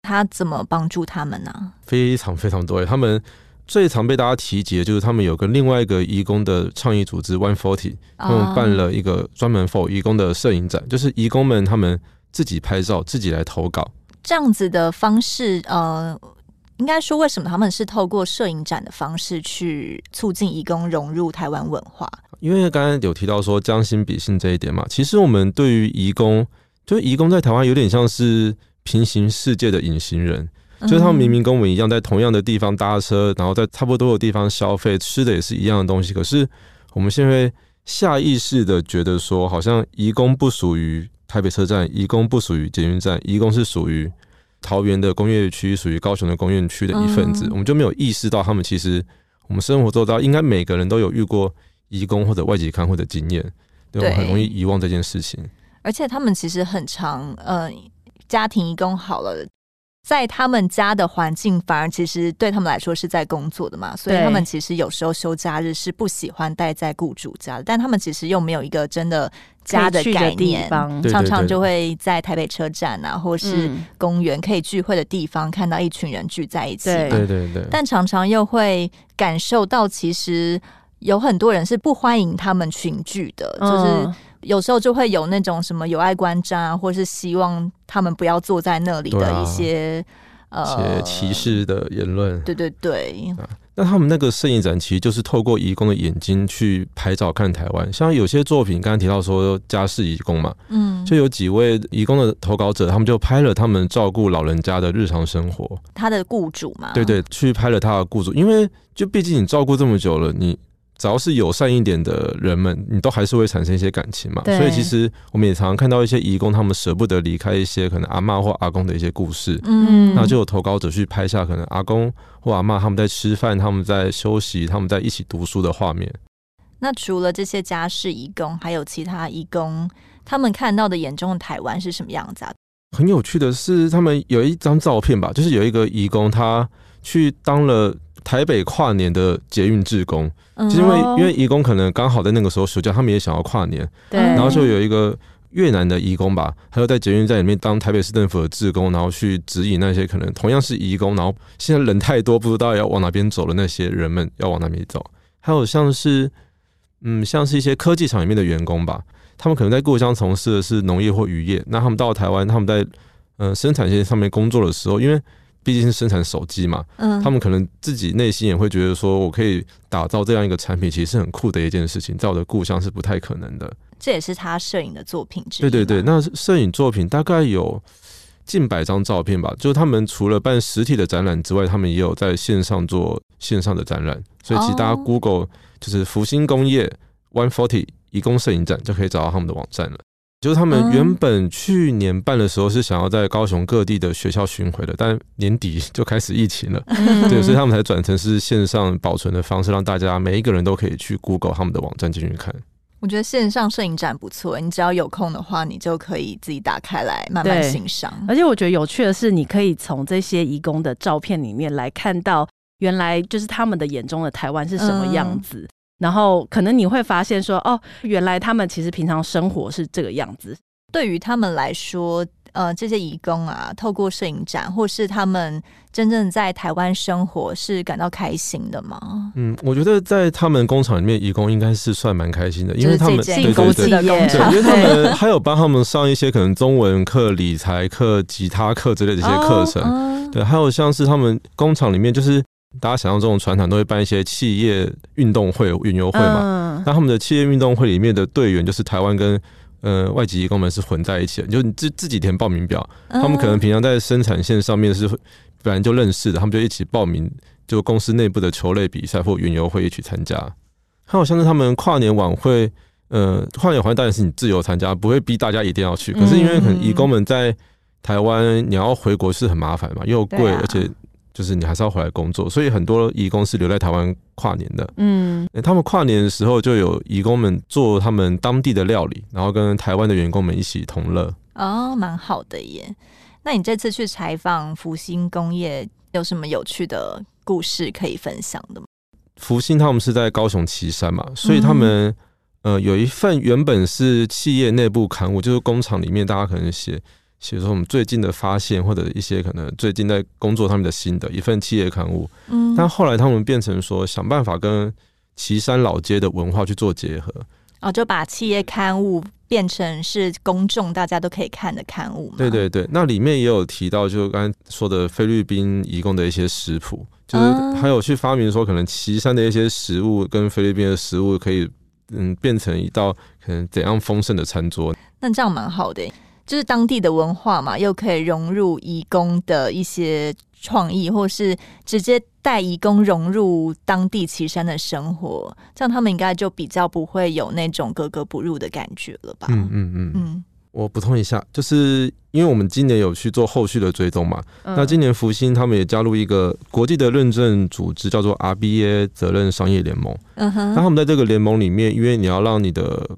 Speaker 2: 他怎么帮助他们呢？
Speaker 3: 非常非常多，他们最常被大家提及的就是他们有跟另外一个义工的倡议组织 One Forty，他们办了一个专门 for 义工的摄影展，就是义工们他们自己拍照，自己来投稿，
Speaker 2: 这样子的方式，呃。应该说，为什么他们是透过摄影展的方式去促进移工融入台湾文化？
Speaker 3: 因为刚刚有提到说将心比心这一点嘛，其实我们对于移工，就是移工在台湾有点像是平行世界的隐形人，就是他们明明跟我们一样在同样的地方搭车，然后在差不多的地方消费，吃的也是一样的东西，可是我们现在下意识的觉得说，好像移工不属于台北车站，移工不属于捷运站，移工是属于。桃园的工业区属于高雄的工业区的一份子，嗯，我们就没有意识到他们其实我们生活周遭应该每个人都有遇过移工或者外籍看护的经验，对，我们很容易遗忘这件事情。
Speaker 2: 而且他们其实很常，呃，家庭移工好了。在他们家的环境，反而其实对他们来说是在工作的嘛，所以他们其实有时候休假日是不喜欢待在雇主家的，但他们其实又没有一个真的家的概念，常常就会在台北车站啊，或是公园可以聚会的地方，看到一群人聚在一起，
Speaker 3: 对。对对，
Speaker 2: 但常常又会感受到，其实有很多人是不欢迎他们群聚的，就是。有时候就会有那种什么有碍观瞻啊，或是希望他们不要坐在那里的一些、
Speaker 3: 啊、呃歧视的言论。
Speaker 2: 对对对。
Speaker 3: 那他们那个摄影展其实就是透过移工的眼睛去拍照看台湾。像有些作品刚刚提到说家事移工嘛，嗯，就有几位移工的投稿者，他们就拍了他们照顾老人家的日常生活。
Speaker 2: 他的雇主嘛，
Speaker 3: 对对，去拍了他的雇主，因为就毕竟你照顾这么久了，你。只要是友善一点的人们，你都还是会产生一些感情嘛。所以其实我们也常常看到一些义工，他们舍不得离开一些可能阿嬷或阿公的一些故事。嗯，那就有投稿者去拍下可能阿公或阿妈他们在吃饭、他们在休息、他们在一起读书的画面。
Speaker 2: 那除了这些家事义工，还有其他义工，他们看到的眼中的台湾是什么样子啊？
Speaker 3: 很有趣的是，他们有一张照片吧，就是有一个义工他去当了。台北跨年的捷运志工，就是因为因为移工可能刚好在那个时候暑假，他们也想要跨年，对，然后就有一个越南的移工吧，他就在捷运站里面当台北市政府的志工，然后去指引那些可能同样是移工，然后现在人太多不知道要往哪边走的那些人们要往哪边走，还有像是嗯像是一些科技厂里面的员工吧，他们可能在故乡从事的是农业或渔业，那他们到台湾，他们在呃生产线上面工作的时候，因为毕竟是生产手机嘛，嗯，他们可能自己内心也会觉得说，我可以打造这样一个产品，其实是很酷的一件事情，在我的故乡是不太可能的。
Speaker 2: 这也是他摄影的作品之一。
Speaker 3: 对对对，那摄影作品大概有近百张照片吧。就他们除了办实体的展览之外，他们也有在线上做线上的展览。所以其实大家 Google 就是福星工业 One Forty 移工摄影展，就可以找到他们的网站了。就是他们原本去年办的时候是想要在高雄各地的学校巡回的，但年底就开始疫情了，对，所以他们才转成是线上保存的方式，让大家每一个人都可以去 Google 他们的网站进去看。
Speaker 2: 我觉得线上摄影展不错，你只要有空的话，你就可以自己打开来慢慢欣赏。
Speaker 1: 而且我觉得有趣的是，你可以从这些义工的照片里面来看到，原来就是他们的眼中的台湾是什么样子。嗯然后可能你会发现说，哦，原来他们其实平常生活是这个样子。
Speaker 2: 对于他们来说，呃，这些移工啊，透过摄影展，或是他们真正在台湾生活，是感到开心的吗？
Speaker 3: 嗯，我觉得在他们工厂里面，移工应该是算蛮开心的，因为他们
Speaker 2: 幸福的工厂，
Speaker 3: 因为他们 还有帮他们上一些可能中文课、理财课、吉他课之类的一些课程。哦、对，还有像是他们工厂里面就是。大家想象中的船厂都会办一些企业运动会、运游会嘛？那他们的企业运动会里面的队员就是台湾跟呃外籍移工们是混在一起的，就你自自己填报名表，他们可能平常在生产线上面是本来就认识的，他们就一起报名，就公司内部的球类比赛或运游会一起参加。还有像是他们跨年晚会，呃，跨年晚会当然是你自由参加，不会逼大家一定要去。可是因为可能义工们在台湾，你要回国是很麻烦嘛，又贵，而且。就是你还是要回来工作，所以很多移工是留在台湾跨年的。嗯，他们跨年的时候就有移工们做他们当地的料理，然后跟台湾的员工们一起同乐。
Speaker 2: 哦，蛮好的耶。那你这次去采访福星工业有什么有趣的故事可以分享的吗？
Speaker 3: 福星他们是在高雄旗山嘛，所以他们、嗯、呃有一份原本是企业内部刊物，就是工厂里面大家可能写。写说我们最近的发现，或者一些可能最近在工作他们的心得，一份企业刊物。嗯，但后来他们变成说，想办法跟岐山老街的文化去做结合。
Speaker 2: 哦，就把企业刊物变成是公众大家都可以看的刊物。
Speaker 3: 对对对，那里面也有提到，就刚才说的菲律宾移工的一些食谱，就是还有去发明说，可能岐山的一些食物跟菲律宾的食物可以嗯变成一道可能怎样丰盛的餐桌。
Speaker 2: 那这样蛮好的。就是当地的文化嘛，又可以融入移工的一些创意，或是直接带移工融入当地岐山的生活，这样他们应该就比较不会有那种格格不入的感觉了吧？
Speaker 3: 嗯嗯嗯嗯。我补充一下，就是因为我们今年有去做后续的追踪嘛，嗯、那今年福星他们也加入一个国际的认证组织，叫做 RBA 责任商业联盟。嗯哼。那他们在这个联盟里面，因为你要让你的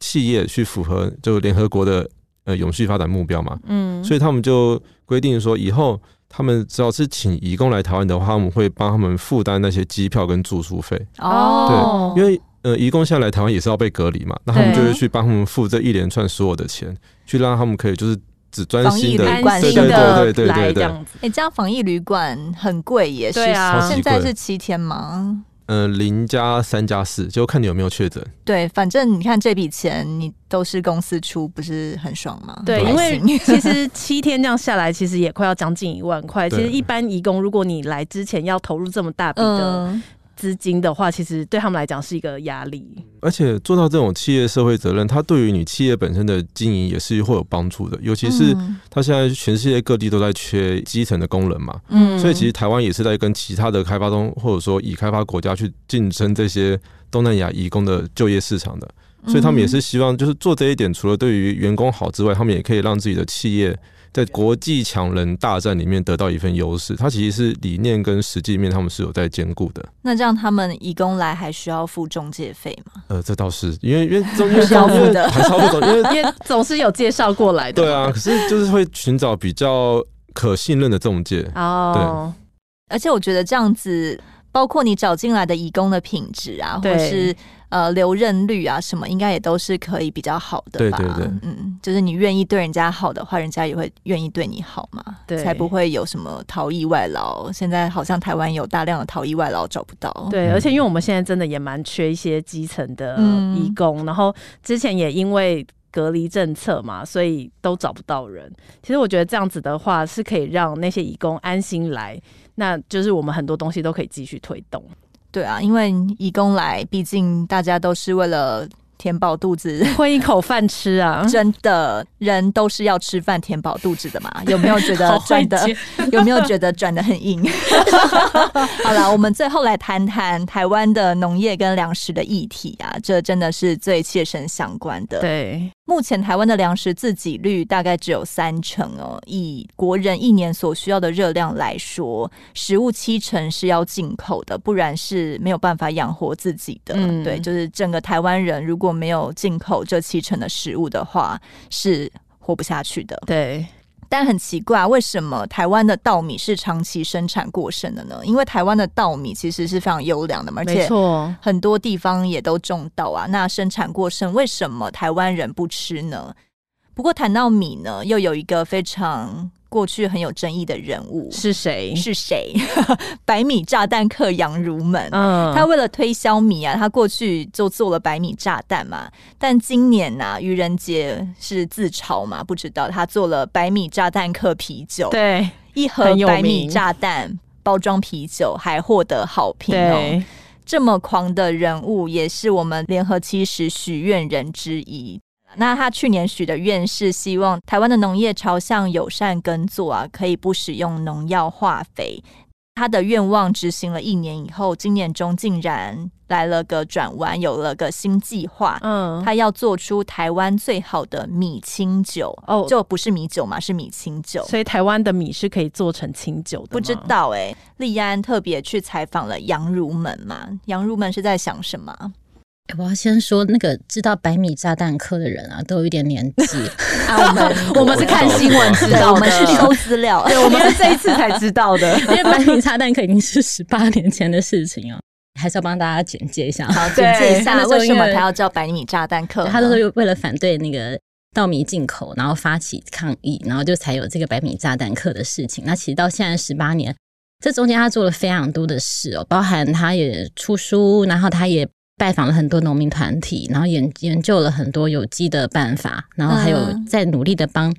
Speaker 3: 企业去符合就联合国的。呃，永续发展目标嘛，嗯，所以他们就规定说，以后他们只要是请移工来台湾的话，他们会帮他们负担那些机票跟住宿费。哦，对，因为呃，移工现在来台湾也是要被隔离嘛，那他们就会去帮他们付这一连串所有的钱，去让他们可以就是只专心的，对对对对对对对。
Speaker 2: 哎，这样防疫旅馆很贵耶，对啊，现在是七天吗？
Speaker 3: 呃，零加三加四，就看你有没有确诊。
Speaker 2: 对，反正你看这笔钱，你都是公司出，不是很爽吗？
Speaker 1: 对，因为其实 七天这样下来，其实也快要将近一万块。其实一般义工，如果你来之前要投入这么大笔的。嗯资金的话，其实对他们来讲是一个压力。
Speaker 3: 而且做到这种企业社会责任，它对于你企业本身的经营也是会有帮助的。尤其是它现在全世界各地都在缺基层的工人嘛，嗯，所以其实台湾也是在跟其他的开发中或者说已开发国家去竞争这些东南亚移工的就业市场的。所以他们也是希望就是做这一点，除了对于员工好之外，他们也可以让自己的企业。在国际强人大战里面得到一份优势，它其实是理念跟实际面他们是有在兼顾的。
Speaker 2: 那这样他们移工来还需要付中介费吗？
Speaker 3: 呃，这倒是，因为因为中介
Speaker 2: 要付的
Speaker 3: 还超不多，因为
Speaker 1: 因为总是有介绍过来的。
Speaker 3: 对啊，可是就是会寻找比较可信任的中介哦。对，
Speaker 2: 而且我觉得这样子，包括你找进来的义工的品质啊，或是。呃，留任率啊，什么应该也都是可以比较好的吧？
Speaker 3: 对对对，
Speaker 2: 嗯，就是你愿意对人家好的话，人家也会愿意对你好嘛，对，才不会有什么逃逸外劳。现在好像台湾有大量的逃逸外劳找不到，
Speaker 1: 对，而且因为我们现在真的也蛮缺一些基层的义工，嗯、然后之前也因为隔离政策嘛，所以都找不到人。其实我觉得这样子的话，是可以让那些义工安心来，那就是我们很多东西都可以继续推动。
Speaker 2: 对啊，因为移工来，毕竟大家都是为了。填饱肚子，
Speaker 1: 混一口饭吃啊！
Speaker 2: 真的，人都是要吃饭填饱肚子的嘛？有没有觉得转的？有没有觉得转的很硬？好了，我们最后来谈谈台湾的农业跟粮食的议题啊，这真的是最切身相关的。
Speaker 1: 对。
Speaker 2: 目前台湾的粮食自给率大概只有三成哦。以国人一年所需要的热量来说，食物七成是要进口的，不然是没有办法养活自己的。嗯，对，就是整个台湾人如果没有进口这七成的食物的话，是活不下去的。
Speaker 1: 对。
Speaker 2: 但很奇怪，为什么台湾的稻米是长期生产过剩的呢？因为台湾的稻米其实是非常优良的嘛，而且很多地方也都种稻啊。那生产过剩，为什么台湾人不吃呢？不过谈到米呢，又有一个非常。过去很有争议的人物
Speaker 1: 是谁？
Speaker 2: 是谁？百米炸弹客杨如门。嗯，他为了推销米啊，他过去就做了百米炸弹嘛。但今年呐、啊，愚人节是自嘲嘛？不知道他做了百米炸弹客啤酒，
Speaker 1: 对，
Speaker 2: 一盒百米炸弹包装啤酒还获得好评哦。这么狂的人物，也是我们联合七十许愿人之一。那他去年许的愿是希望台湾的农业朝向友善耕作啊，可以不使用农药化肥。他的愿望执行了一年以后，今年中竟然来了个转弯，有了个新计划。嗯，他要做出台湾最好的米清酒哦，就不是米酒嘛，是米清酒。
Speaker 1: 所以台湾的米是可以做成清酒的。
Speaker 2: 不知道哎、欸，立安特别去采访了杨如门嘛？杨如门是在想什么？
Speaker 4: 我要先说，那个知道百米炸弹客的人啊，都有一点年纪
Speaker 1: 啊。我们我们是看新闻知道的，
Speaker 2: 我们是搜资料，
Speaker 1: 对，我们是这一次才知道的。
Speaker 4: 因为百米炸弹客已经是十八年前的事情哦，还是要帮大家简介一下。
Speaker 2: 好，简介一下为什么他要叫百米炸弹客？
Speaker 4: 他都是为了反对那个稻米进口，然后发起抗议，然后就才有这个百米炸弹客的事情。那其实到现在十八年，这中间他做了非常多的事哦，包含他也出书，然后他也。拜访了很多农民团体，然后研研究了很多有机的办法，然后还有在努力的帮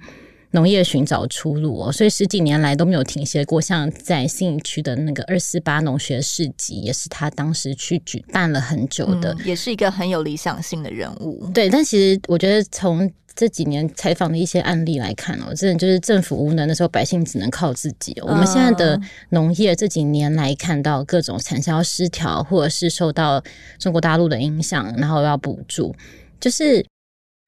Speaker 4: 农业寻找出路哦。所以十几年来都没有停歇过。像在信义区的那个二四八农学市集，也是他当时去举办了很久的，
Speaker 2: 嗯，也是一个很有理想性的人物。
Speaker 4: 对，但其实我觉得从这几年采访的一些案例来看哦，真的就是政府无能的时候，百姓只能靠自己。我们现在的农业这几年来看到各种产销失调，或者是受到中国大陆的影响，然后要补助，就是。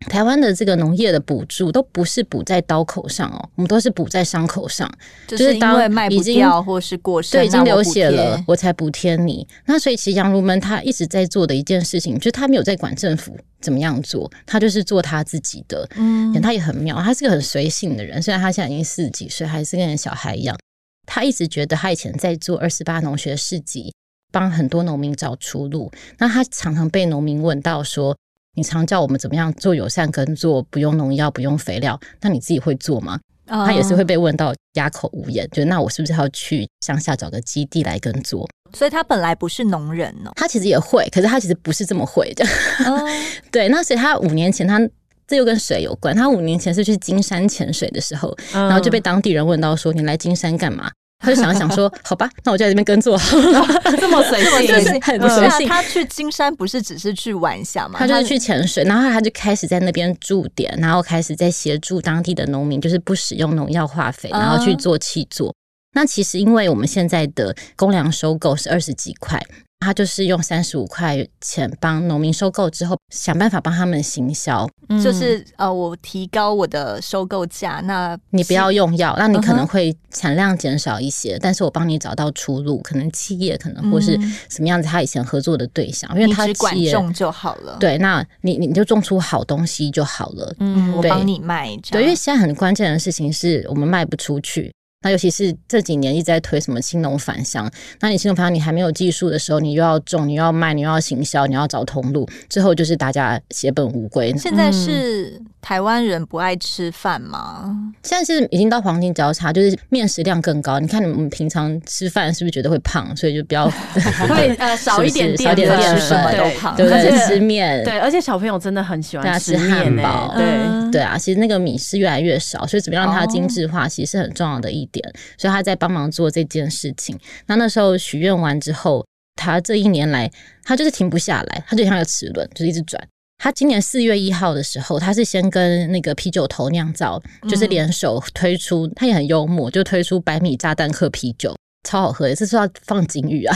Speaker 4: 台湾的这个农业的补助都不是补在刀口上哦，我们都是补在伤口上，
Speaker 2: 就是因为卖不掉或是过剩，
Speaker 4: 对，已经流血了，我才补贴你。那所以其实杨如门他一直在做的一件事情，就是他没有在管政府怎么样做，他就是做他自己的。嗯，他也很妙，他是个很随性的人，虽然他现在已经四十几岁，还是跟小孩一样。他一直觉得他以前在做二十八农学市集，帮很多农民找出路。那他常常被农民问到说。你常叫我们怎么样做友善耕作，不用农药，不用肥料，那你自己会做吗？Oh. 他也是会被问到哑口无言，就那我是不是要去乡下找个基地来耕作？
Speaker 2: 所以他本来不是农人哦，
Speaker 4: 他其实也会，可是他其实不是这么会的。Oh. 对，那所以他五年前他这又跟水有关，他五年前是去金山潜水的时候，然后就被当地人问到说：“你来金山干嘛？”他就想一想说：“好吧，那我就在这边耕作。”
Speaker 1: 这么随性，
Speaker 4: 就是很随性。
Speaker 2: 他去金山不是只是去玩一下吗？
Speaker 4: 他就是去潜水，然后他就开始在那边驻点，然后开始在协助当地的农民，就是不使用农药化肥，然后去做气作。Uh. 那其实因为我们现在的公粮收购是二十几块。他就是用三十五块钱帮农民收购之后，想办法帮他们行销，
Speaker 2: 嗯、就是呃，我提高我的收购价，那
Speaker 4: 你不要用药，那你可能会产量减少一些，uh. 但是我帮你找到出路，可能企业可能或是什么样子，他以前合作的对象，嗯、因为他
Speaker 2: 只管种就好了，
Speaker 4: 对，那你你就种出好东西就好了，
Speaker 2: 嗯，我帮你卖，
Speaker 4: 对，因为现在很关键的事情是我们卖不出去。那尤其是这几年一直在推什么青农返乡，那你青农返乡你还没有技术的时候，你又要种，你又要卖，你又要行销，你要找通路，最后就是大家血本无归。
Speaker 2: 现在是台湾人不爱吃饭吗？
Speaker 4: 现在是已经到黄金交叉，就是面食量更高。你看你们平常吃饭是不是觉得会胖？所以就比较
Speaker 1: 会呃 少一点淀粉，
Speaker 2: 什么都胖，
Speaker 4: 对不对？吃面，
Speaker 1: 对，而且小朋友真的很喜欢吃
Speaker 4: 汉堡，
Speaker 1: 对
Speaker 4: 对啊。其实那个米是越来越少，所以怎么样让它精致化，其实是很重要的一点。所以他在帮忙做这件事情。那那时候许愿完之后，他这一年来他就是停不下来，他就像个齿轮，就是一直转。他今年四月一号的时候，他是先跟那个啤酒头酿造，就是联手推出，他也很幽默，就推出百米炸弹客啤酒。超好喝也是说要放金鱼啊！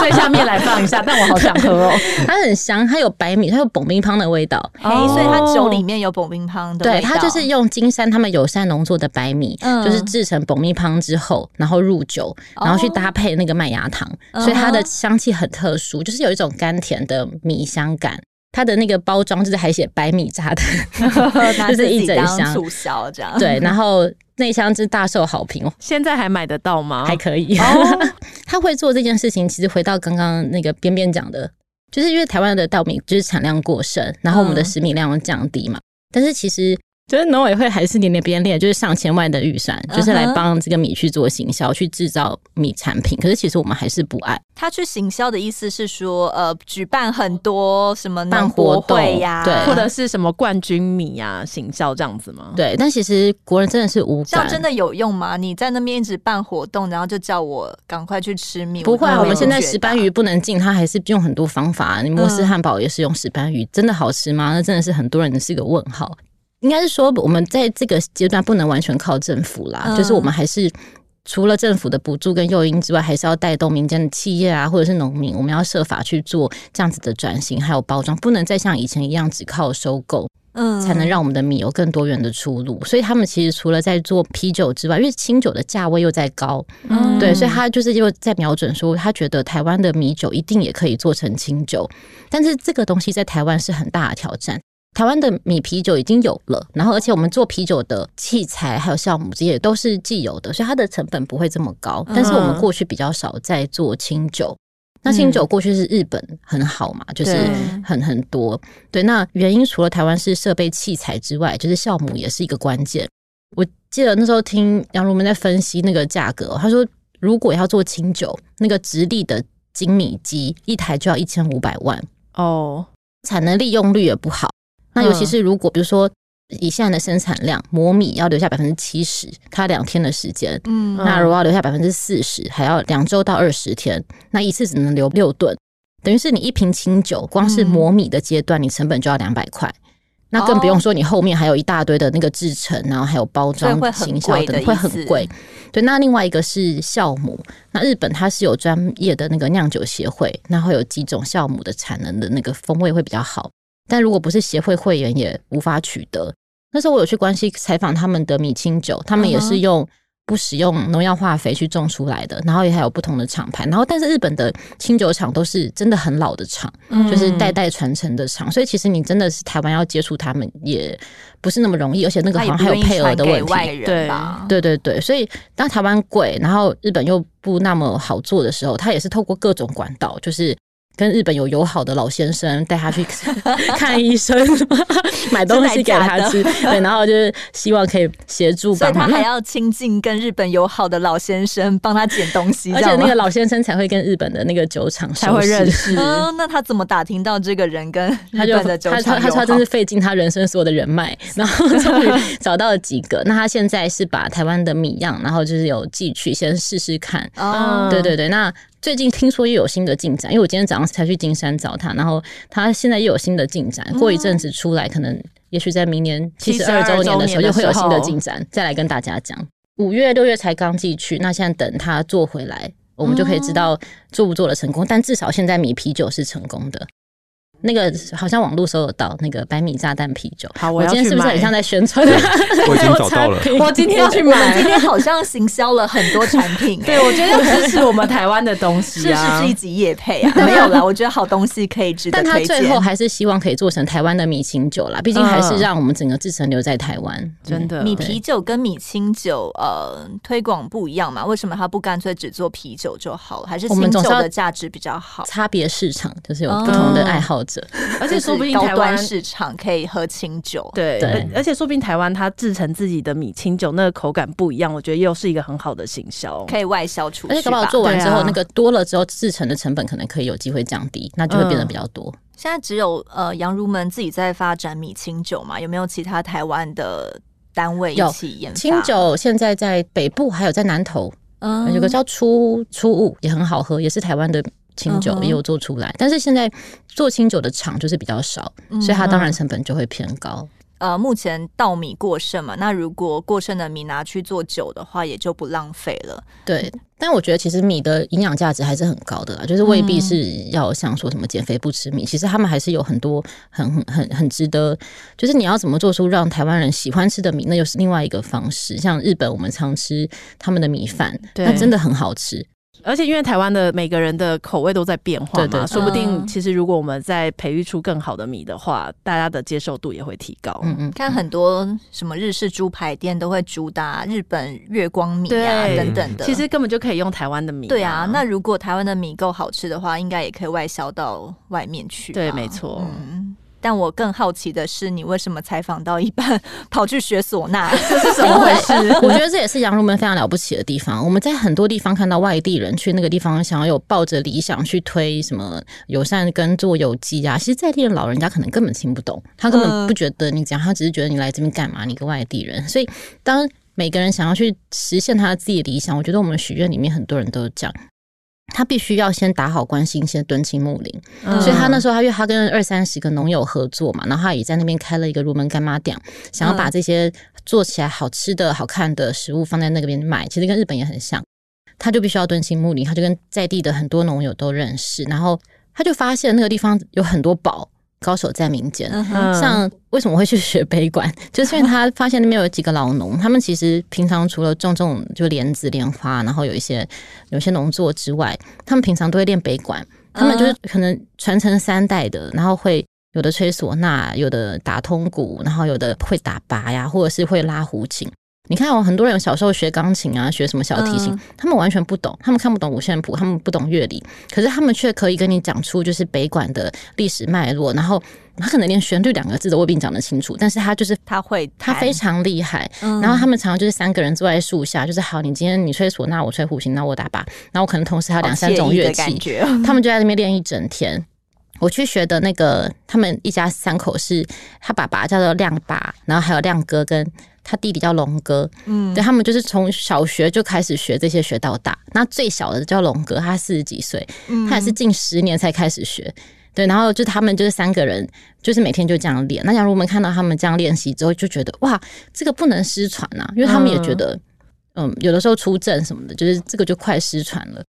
Speaker 1: 在下面来放一下，但我好想喝哦。
Speaker 4: 它很香，它有白米，它有爆米香的味道。
Speaker 2: 哎、哦，所以它酒里面有爆米香的味道。
Speaker 4: 对，它就是用金山他们友善农作的白米，嗯、就是制成爆米香之后，然后入酒，然后去搭配那个麦芽糖，哦、所以它的香气很特殊，就是有一种甘甜的米香感。它的那个包装就是还写白米炸弹，就是一整箱
Speaker 2: 促销这样。
Speaker 4: 对，然后。那箱是大受好评哦，
Speaker 1: 现在还买得到吗？
Speaker 4: 还可以。Oh. 他会做这件事情，其实回到刚刚那个边边讲的，就是因为台湾的稻米就是产量过剩，然后我们的食米量降低嘛。嗯、但是其实。就是农委会还是连连边列，就是上千万的预算，就是来帮这个米去做行销，去制造米产品。可是其实我们还是不爱
Speaker 2: 他去行销的意思是说，呃，举办很多什么办活动呀，
Speaker 1: 对，或者是什么冠军米呀，行销这样子吗？
Speaker 4: 对。但其实国人真的是无感，
Speaker 2: 这样真的有用吗？你在那边一直办活动，然后就叫我赶快去吃米？
Speaker 4: 不会，我们现在石斑鱼不能进，他还是用很多方法。你摩斯汉堡也是用石斑鱼，真的好吃吗？那真的是很多人是个问号。应该是说，我们在这个阶段不能完全靠政府啦，嗯、就是我们还是除了政府的补助跟诱因之外，还是要带动民间的企业啊，或者是农民，我们要设法去做这样子的转型，还有包装，不能再像以前一样只靠收购，嗯，才能让我们的米有更多元的出路。所以他们其实除了在做啤酒之外，因为清酒的价位又在高，嗯，对，所以他就是又在瞄准说，他觉得台湾的米酒一定也可以做成清酒，但是这个东西在台湾是很大的挑战。台湾的米啤酒已经有了，然后而且我们做啤酒的器材还有酵母这些都是既有的，所以它的成本不会这么高。但是我们过去比较少在做清酒，那清酒过去是日本很好嘛，就是很很多。对，那原因除了台湾是设备器材之外，就是酵母也是一个关键。我记得那时候听杨如们在分析那个价格，他说如果要做清酒，那个直立的精米机一台就要一千五百万哦，产能利用率也不好。那尤其是如果比如说以现在的生产量，磨米要留下百分之七十，它两天的时间，嗯，那如果要留下百分之四十，还要两周到二十天，那一次只能留六吨，等于是你一瓶清酒，光是磨米的阶段，你成本就要两百块，那更不用说你后面还有一大堆的那个制成，然后还有包装、行销等，会很贵。对，那另外一个是酵母，那日本它是有专业的那个酿酒协会，那会有几种酵母的产能的那个风味会比较好。但如果不是协会会员，也无法取得。那时候我有去关西采访他们的米清酒，他们也是用不使用农药化肥去种出来的，然后也还有不同的厂牌。然后，但是日本的清酒厂都是真的很老的厂，就是代代传承的厂。所以，其实你真的是台湾要接触他们，也不是那么容易。而且那个好像还有配额的问题，对对对对。所以，当台湾贵，然后日本又不那么好做的时候，他也是透过各种管道，就是。跟日本有友好的老先生带他去 看医生，买东西给他吃，对，然后就是希望可以协助帮忙。
Speaker 2: 他还要亲近跟日本友好的老先生，帮他捡东西，
Speaker 4: 而且那个老先生才会跟日本的那个酒厂
Speaker 1: 才会认识。
Speaker 2: 嗯，那他怎么打听到这个人跟日本的酒厂？
Speaker 4: 他他他真是费尽他人生所有的人脉，然后终于找到了几个。那他现在是把台湾的米样，然后就是有寄去先试试看。哦，对对对，那。最近听说又有新的进展，因为我今天早上才去金山找他，然后他现在又有新的进展，过一阵子出来，可能也许在明年七十二周年的时候又会有新的进展，再来跟大家讲。五月六月才刚寄去，那现在等他做回来，我们就可以知道做不做的成功。但至少现在米啤酒是成功的。那个好像网络搜得到那个白米炸弹啤酒。
Speaker 1: 好，我，
Speaker 4: 我今天是不是很像在宣传？
Speaker 3: 我已经找到了，
Speaker 1: 我今天要去买。
Speaker 2: 今天好像行销了很多产品，
Speaker 1: 对，我觉得要支持我们台湾的东西啊。
Speaker 2: 是是，是一集夜配啊，没有啦，我觉得好东西可以值得推荐。
Speaker 4: 但他最后还是希望可以做成台湾的米清酒啦，毕竟还是让我们整个制成留在台湾。
Speaker 1: 真的，
Speaker 2: 米啤酒跟米清酒呃推广不一样嘛？为什么他不干脆只做啤酒就好了？还是清酒的价值比较好？
Speaker 4: 差别市场就是有不同的爱好者，
Speaker 1: 而且说不定台湾
Speaker 2: 市场可以喝清酒。
Speaker 1: 对对，而且说不定台湾它制成自己的米清酒，那个口感不一样，我觉得又是一个很好的行销，
Speaker 2: 可以外销出去。
Speaker 4: 而且搞不好做完之后，那个多了之后制成的成本可能可以有机会降低，那就会变得比较多。
Speaker 2: 现在只有呃杨如们自己在发展米清酒嘛？有没有其他台湾的单位一起研发？
Speaker 4: 清酒现在在北部，还有在南投，嗯，有个叫初初雾也很好喝，也是台湾的。清酒也有做出来，但是现在做清酒的厂就是比较少，所以它当然成本就会偏高。
Speaker 2: 呃，目前稻米过剩嘛，那如果过剩的米拿去做酒的话，也就不浪费了。
Speaker 4: 对，但我觉得其实米的营养价值还是很高的啦，就是未必是要像说什么减肥不吃米，其实他们还是有很多很很很很值得，就是你要怎么做出让台湾人喜欢吃的米，那又是另外一个方式。像日本，我们常吃他们的米饭，那真的很好吃。
Speaker 1: 而且因为台湾的每个人的口味都在变化嘛，对对对，说不定其实如果我们在培育出更好的米的话，大家的接受度也会提高。
Speaker 2: 嗯嗯，看很多什么日式猪排店都会主打日本月光米啊等等的，
Speaker 1: 其实根本就可以用台湾的米。
Speaker 2: 对啊，那如果台湾的米够好吃的话，应该也可以外销到外面去。
Speaker 1: 对，没错。
Speaker 2: 嗯。但我更好奇的是，你为什么采访到一半跑去学唢呐？
Speaker 1: 这 是怎么回事？
Speaker 4: 我觉得这也是杨如门非常了不起的地方。我们在很多地方看到外地人去那个地方，想要有抱着理想去推什么友善跟做有机啊，其实在地的老人家可能根本听不懂，他根本不觉得你讲，他只是觉得你来这边干嘛？你个外地人。所以当每个人想要去实现他自己的理想，我觉得我们许愿里面很多人都讲。他必须要先打好关系，先敦亲睦邻。嗯、所以他那时候，他因为他跟二三十个农友合作嘛，然后他也在那边开了一个入门干妈店，想要把这些做起来好吃的好看的食物放在那边卖。其实跟日本也很像，他就必须要敦亲木林，他就跟在地的很多农友都认识，然后他就发现那个地方有很多宝。高手在民间，像为什么会去学北管，就是因为他发现那边有几个老农，他们其实平常除了种种就莲子、莲花，然后有一些有些农作之外，他们平常都会练北管。他们就是可能传承三代的，然后会有的吹唢呐，有的打通鼓，然后有的会打鈸呀，或者是会拉胡琴。你看，有很多人小时候学钢琴啊，学什么小提琴，他们完全不懂，他们看不懂五线谱，他们不懂乐理，可是他们却可以跟你讲出就是北管的历史脉络，然后他可能连旋律两个字都未必讲得清楚，但是他就是
Speaker 2: 他会，
Speaker 4: 他非常厉害。然后他们常常就是三个人坐在树下，就是好，你今天你吹唢，呐我吹胡琴，那我打靶，然后我可能同时还有两三种乐器，他们就在那边练一整天。我去学的那个，他们一家三口是，他爸爸叫做亮爸，然后还有亮哥跟他弟弟叫龙哥，嗯，对，他们就是从小学就开始学这些，学到大。那最小的叫龙哥，他四十几岁，他也是近十年才开始学，对。然后就他们就是三个人，就是每天就这样练。那假如我们看到他们这样练习之后，就觉得哇，这个不能失传啊，因为他们也觉得，嗯，有的时候出阵什么的，就是这个就快失传了。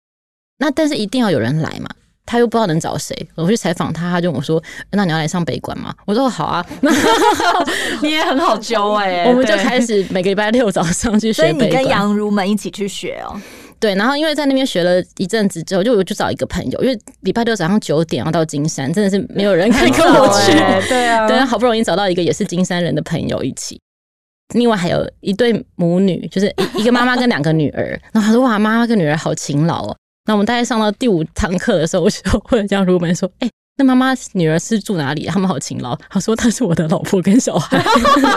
Speaker 4: 那但是一定要有人来嘛。他又不知道能找谁，我去采访他，他就跟我说：“那你要来上北管吗？”我说：“好啊。”
Speaker 1: 你也很好教哎、欸，
Speaker 4: 我们就开始每个礼拜六早上去学。
Speaker 2: 所以你跟杨如们一起去学哦。
Speaker 4: 对，然后因为在那边学了一阵子之后，就我就找一个朋友，因为礼拜六早上九点要到金山，真的是没有人可以跟我去。
Speaker 1: 对啊，
Speaker 4: 对，好不容易找到一个也是金山人的朋友一起。另外还有一对母女，就是一一个妈妈跟两个女儿。然后他说：“哇，妈妈跟女儿好勤劳哦。”那我们大概上到第五堂课的时候，我就会这样入门说：“哎、”那妈妈女儿是住哪里？他们好勤劳。他说她是我的老婆跟小孩，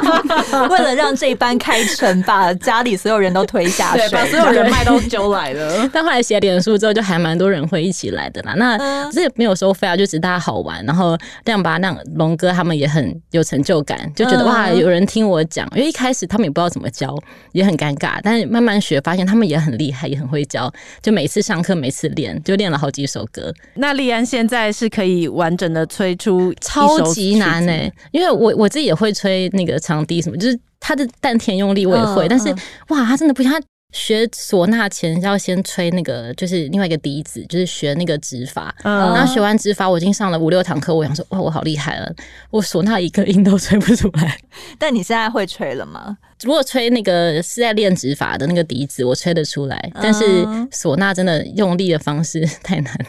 Speaker 2: 为了让这一班开成，把家里所有人都推下水，
Speaker 1: 把所有人脉都揪来了。
Speaker 4: 但后来写脸书之后，就还蛮多人会一起来的啦。那这也没有收费啊，就只是大家好玩。然后亮爸、亮龙哥他们也很有成就感，就觉得哇，有人听我讲。因为一开始他们也不知道怎么教，也很尴尬。但是慢慢学，发现他们也很厉害，也很会教。就每次上课，每次练，就练了好几首歌。
Speaker 1: 那立安现在是可以。完整的吹出
Speaker 4: 超级难呢、欸，因为我我自己也会吹那个长笛什么，就是他的丹田用力我也会，嗯、但是哇，他真的不行，他学唢呐前要先吹那个，就是另外一个笛子，就是学那个指法。嗯，然后学完指法，我已经上了五六堂课，我想说，哇，我好厉害了，我唢呐一个音都吹不出来。
Speaker 2: 但你现在会吹了吗？
Speaker 4: 如果吹那个是在练指法的那个笛子，我吹得出来。但是唢呐真的用力的方式太难了。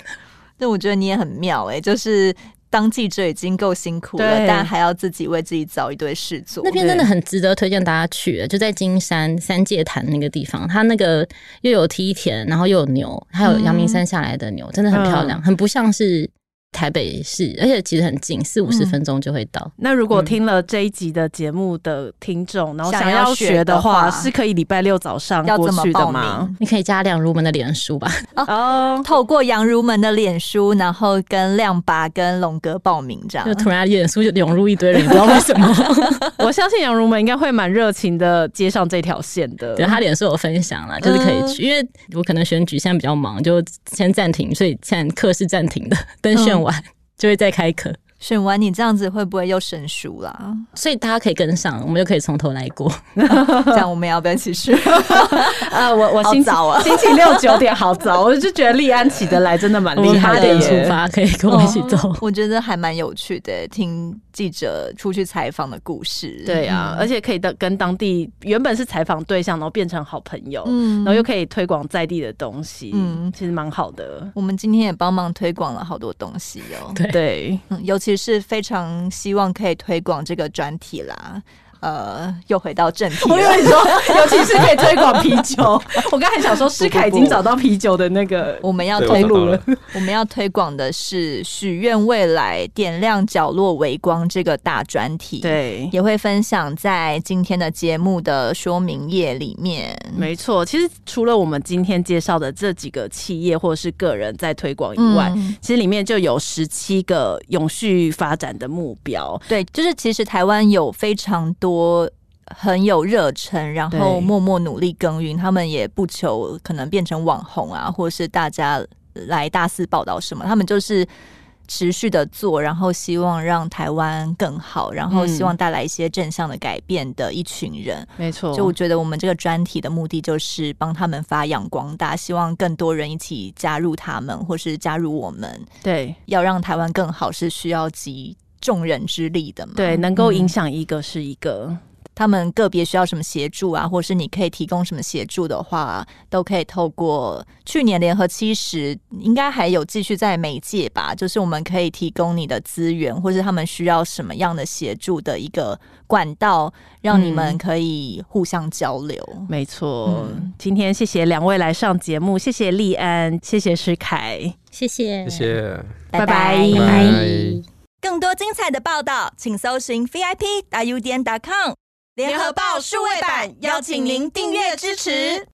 Speaker 2: 但我觉得你也很妙哎、欸，就是。当记者已经够辛苦了，但还要自己为自己找一堆事做。
Speaker 4: 那边真的很值得推荐大家去，就在金山三界潭那个地方，它那个又有梯田，然后又有牛，还有阳明山下来的牛，真的很漂亮，很不像是。台北市，而且其实很近，四五十分钟就会到。嗯。
Speaker 1: 那如果听了这一集的节目的听众，然后想要学的话，是可以礼拜六早上过去的吗？
Speaker 4: 你可以加亮如门的脸书吧。
Speaker 2: 哦，透过杨如门的脸书，然后跟亮爸跟龙哥报名，这样
Speaker 4: 就突然脸书就涌入一堆人，不知道为什么。
Speaker 1: 我相信杨如门应该会蛮热情的接上这条线的。
Speaker 4: 对，他脸书有分享了，就是可以去，因为我可能选举现在比较忙，就先暂停，所以现在课是暂停的，等选完。就会再开课。
Speaker 2: 选完你这样子会不会又生疏啦？
Speaker 4: 所以大家可以跟上，我们就可以从头来过。
Speaker 2: 这样我们要不要起去？
Speaker 1: 啊，我我星早啊，星期六九点好早，我就觉得立安起得来真的蛮厉害的耶。
Speaker 4: 八点出发可以跟我一起走，哦、
Speaker 2: 我觉得还蛮有趣的，听记者出去采访的故事。
Speaker 1: 对啊，而且可以跟当地原本是采访对象，然后变成好朋友，嗯，然后又可以推广在地的东西，嗯，其实蛮好的。
Speaker 2: 我们今天也帮忙推广了好多东西哦，
Speaker 1: 对，
Speaker 2: 嗯，尤其。是非常希望可以推广这个专题啦。呃，又回到正题。
Speaker 1: 我以为你说，尤其是可以推广啤酒。我刚才想说，诗凯已经找到啤酒的那个，
Speaker 2: 我们要推广了。我们要推广的是“许愿未来点亮角落微光”这个大专题。
Speaker 1: 对，
Speaker 2: 也会分享在今天的节目的说明页里面。
Speaker 1: 没错，其实除了我们今天介绍的这几个企业或者是个人在推广以外，嗯、其实里面就有十七个永续发展的目标。
Speaker 2: 对，就是其实台湾有非常多。多很有热忱，然后默默努力耕耘。他们也不求可能变成网红啊，或是大家来大肆报道什么。他们就是持续的做，然后希望让台湾更好，然后希望带来一些正向的改变的一群人。
Speaker 1: 没错，
Speaker 2: 就我觉得我们这个专题的目的就是帮他们发扬光大，希望更多人一起加入他们，或是加入我们。
Speaker 1: 对，
Speaker 2: 要让台湾更好，是需要集众人之力的嘛？
Speaker 1: 对，能够影响一个是一个。嗯、
Speaker 2: 他们个别需要什么协助啊，或是你可以提供什么协助的话，都可以透过去年联合七十，应该还有继续在媒介吧。就是我们可以提供你的资源，或是他们需要什么样的协助的一个管道，让你们可以互相交流。
Speaker 1: 嗯、没错，嗯、今天谢谢两位来上节目，谢谢立安，谢谢石凯，
Speaker 4: 谢谢，
Speaker 3: 谢谢，
Speaker 2: 拜拜，拜拜。更多精彩的报道，请搜寻 VIP 大 U 点 com 联合报数位版，邀请您订阅支持。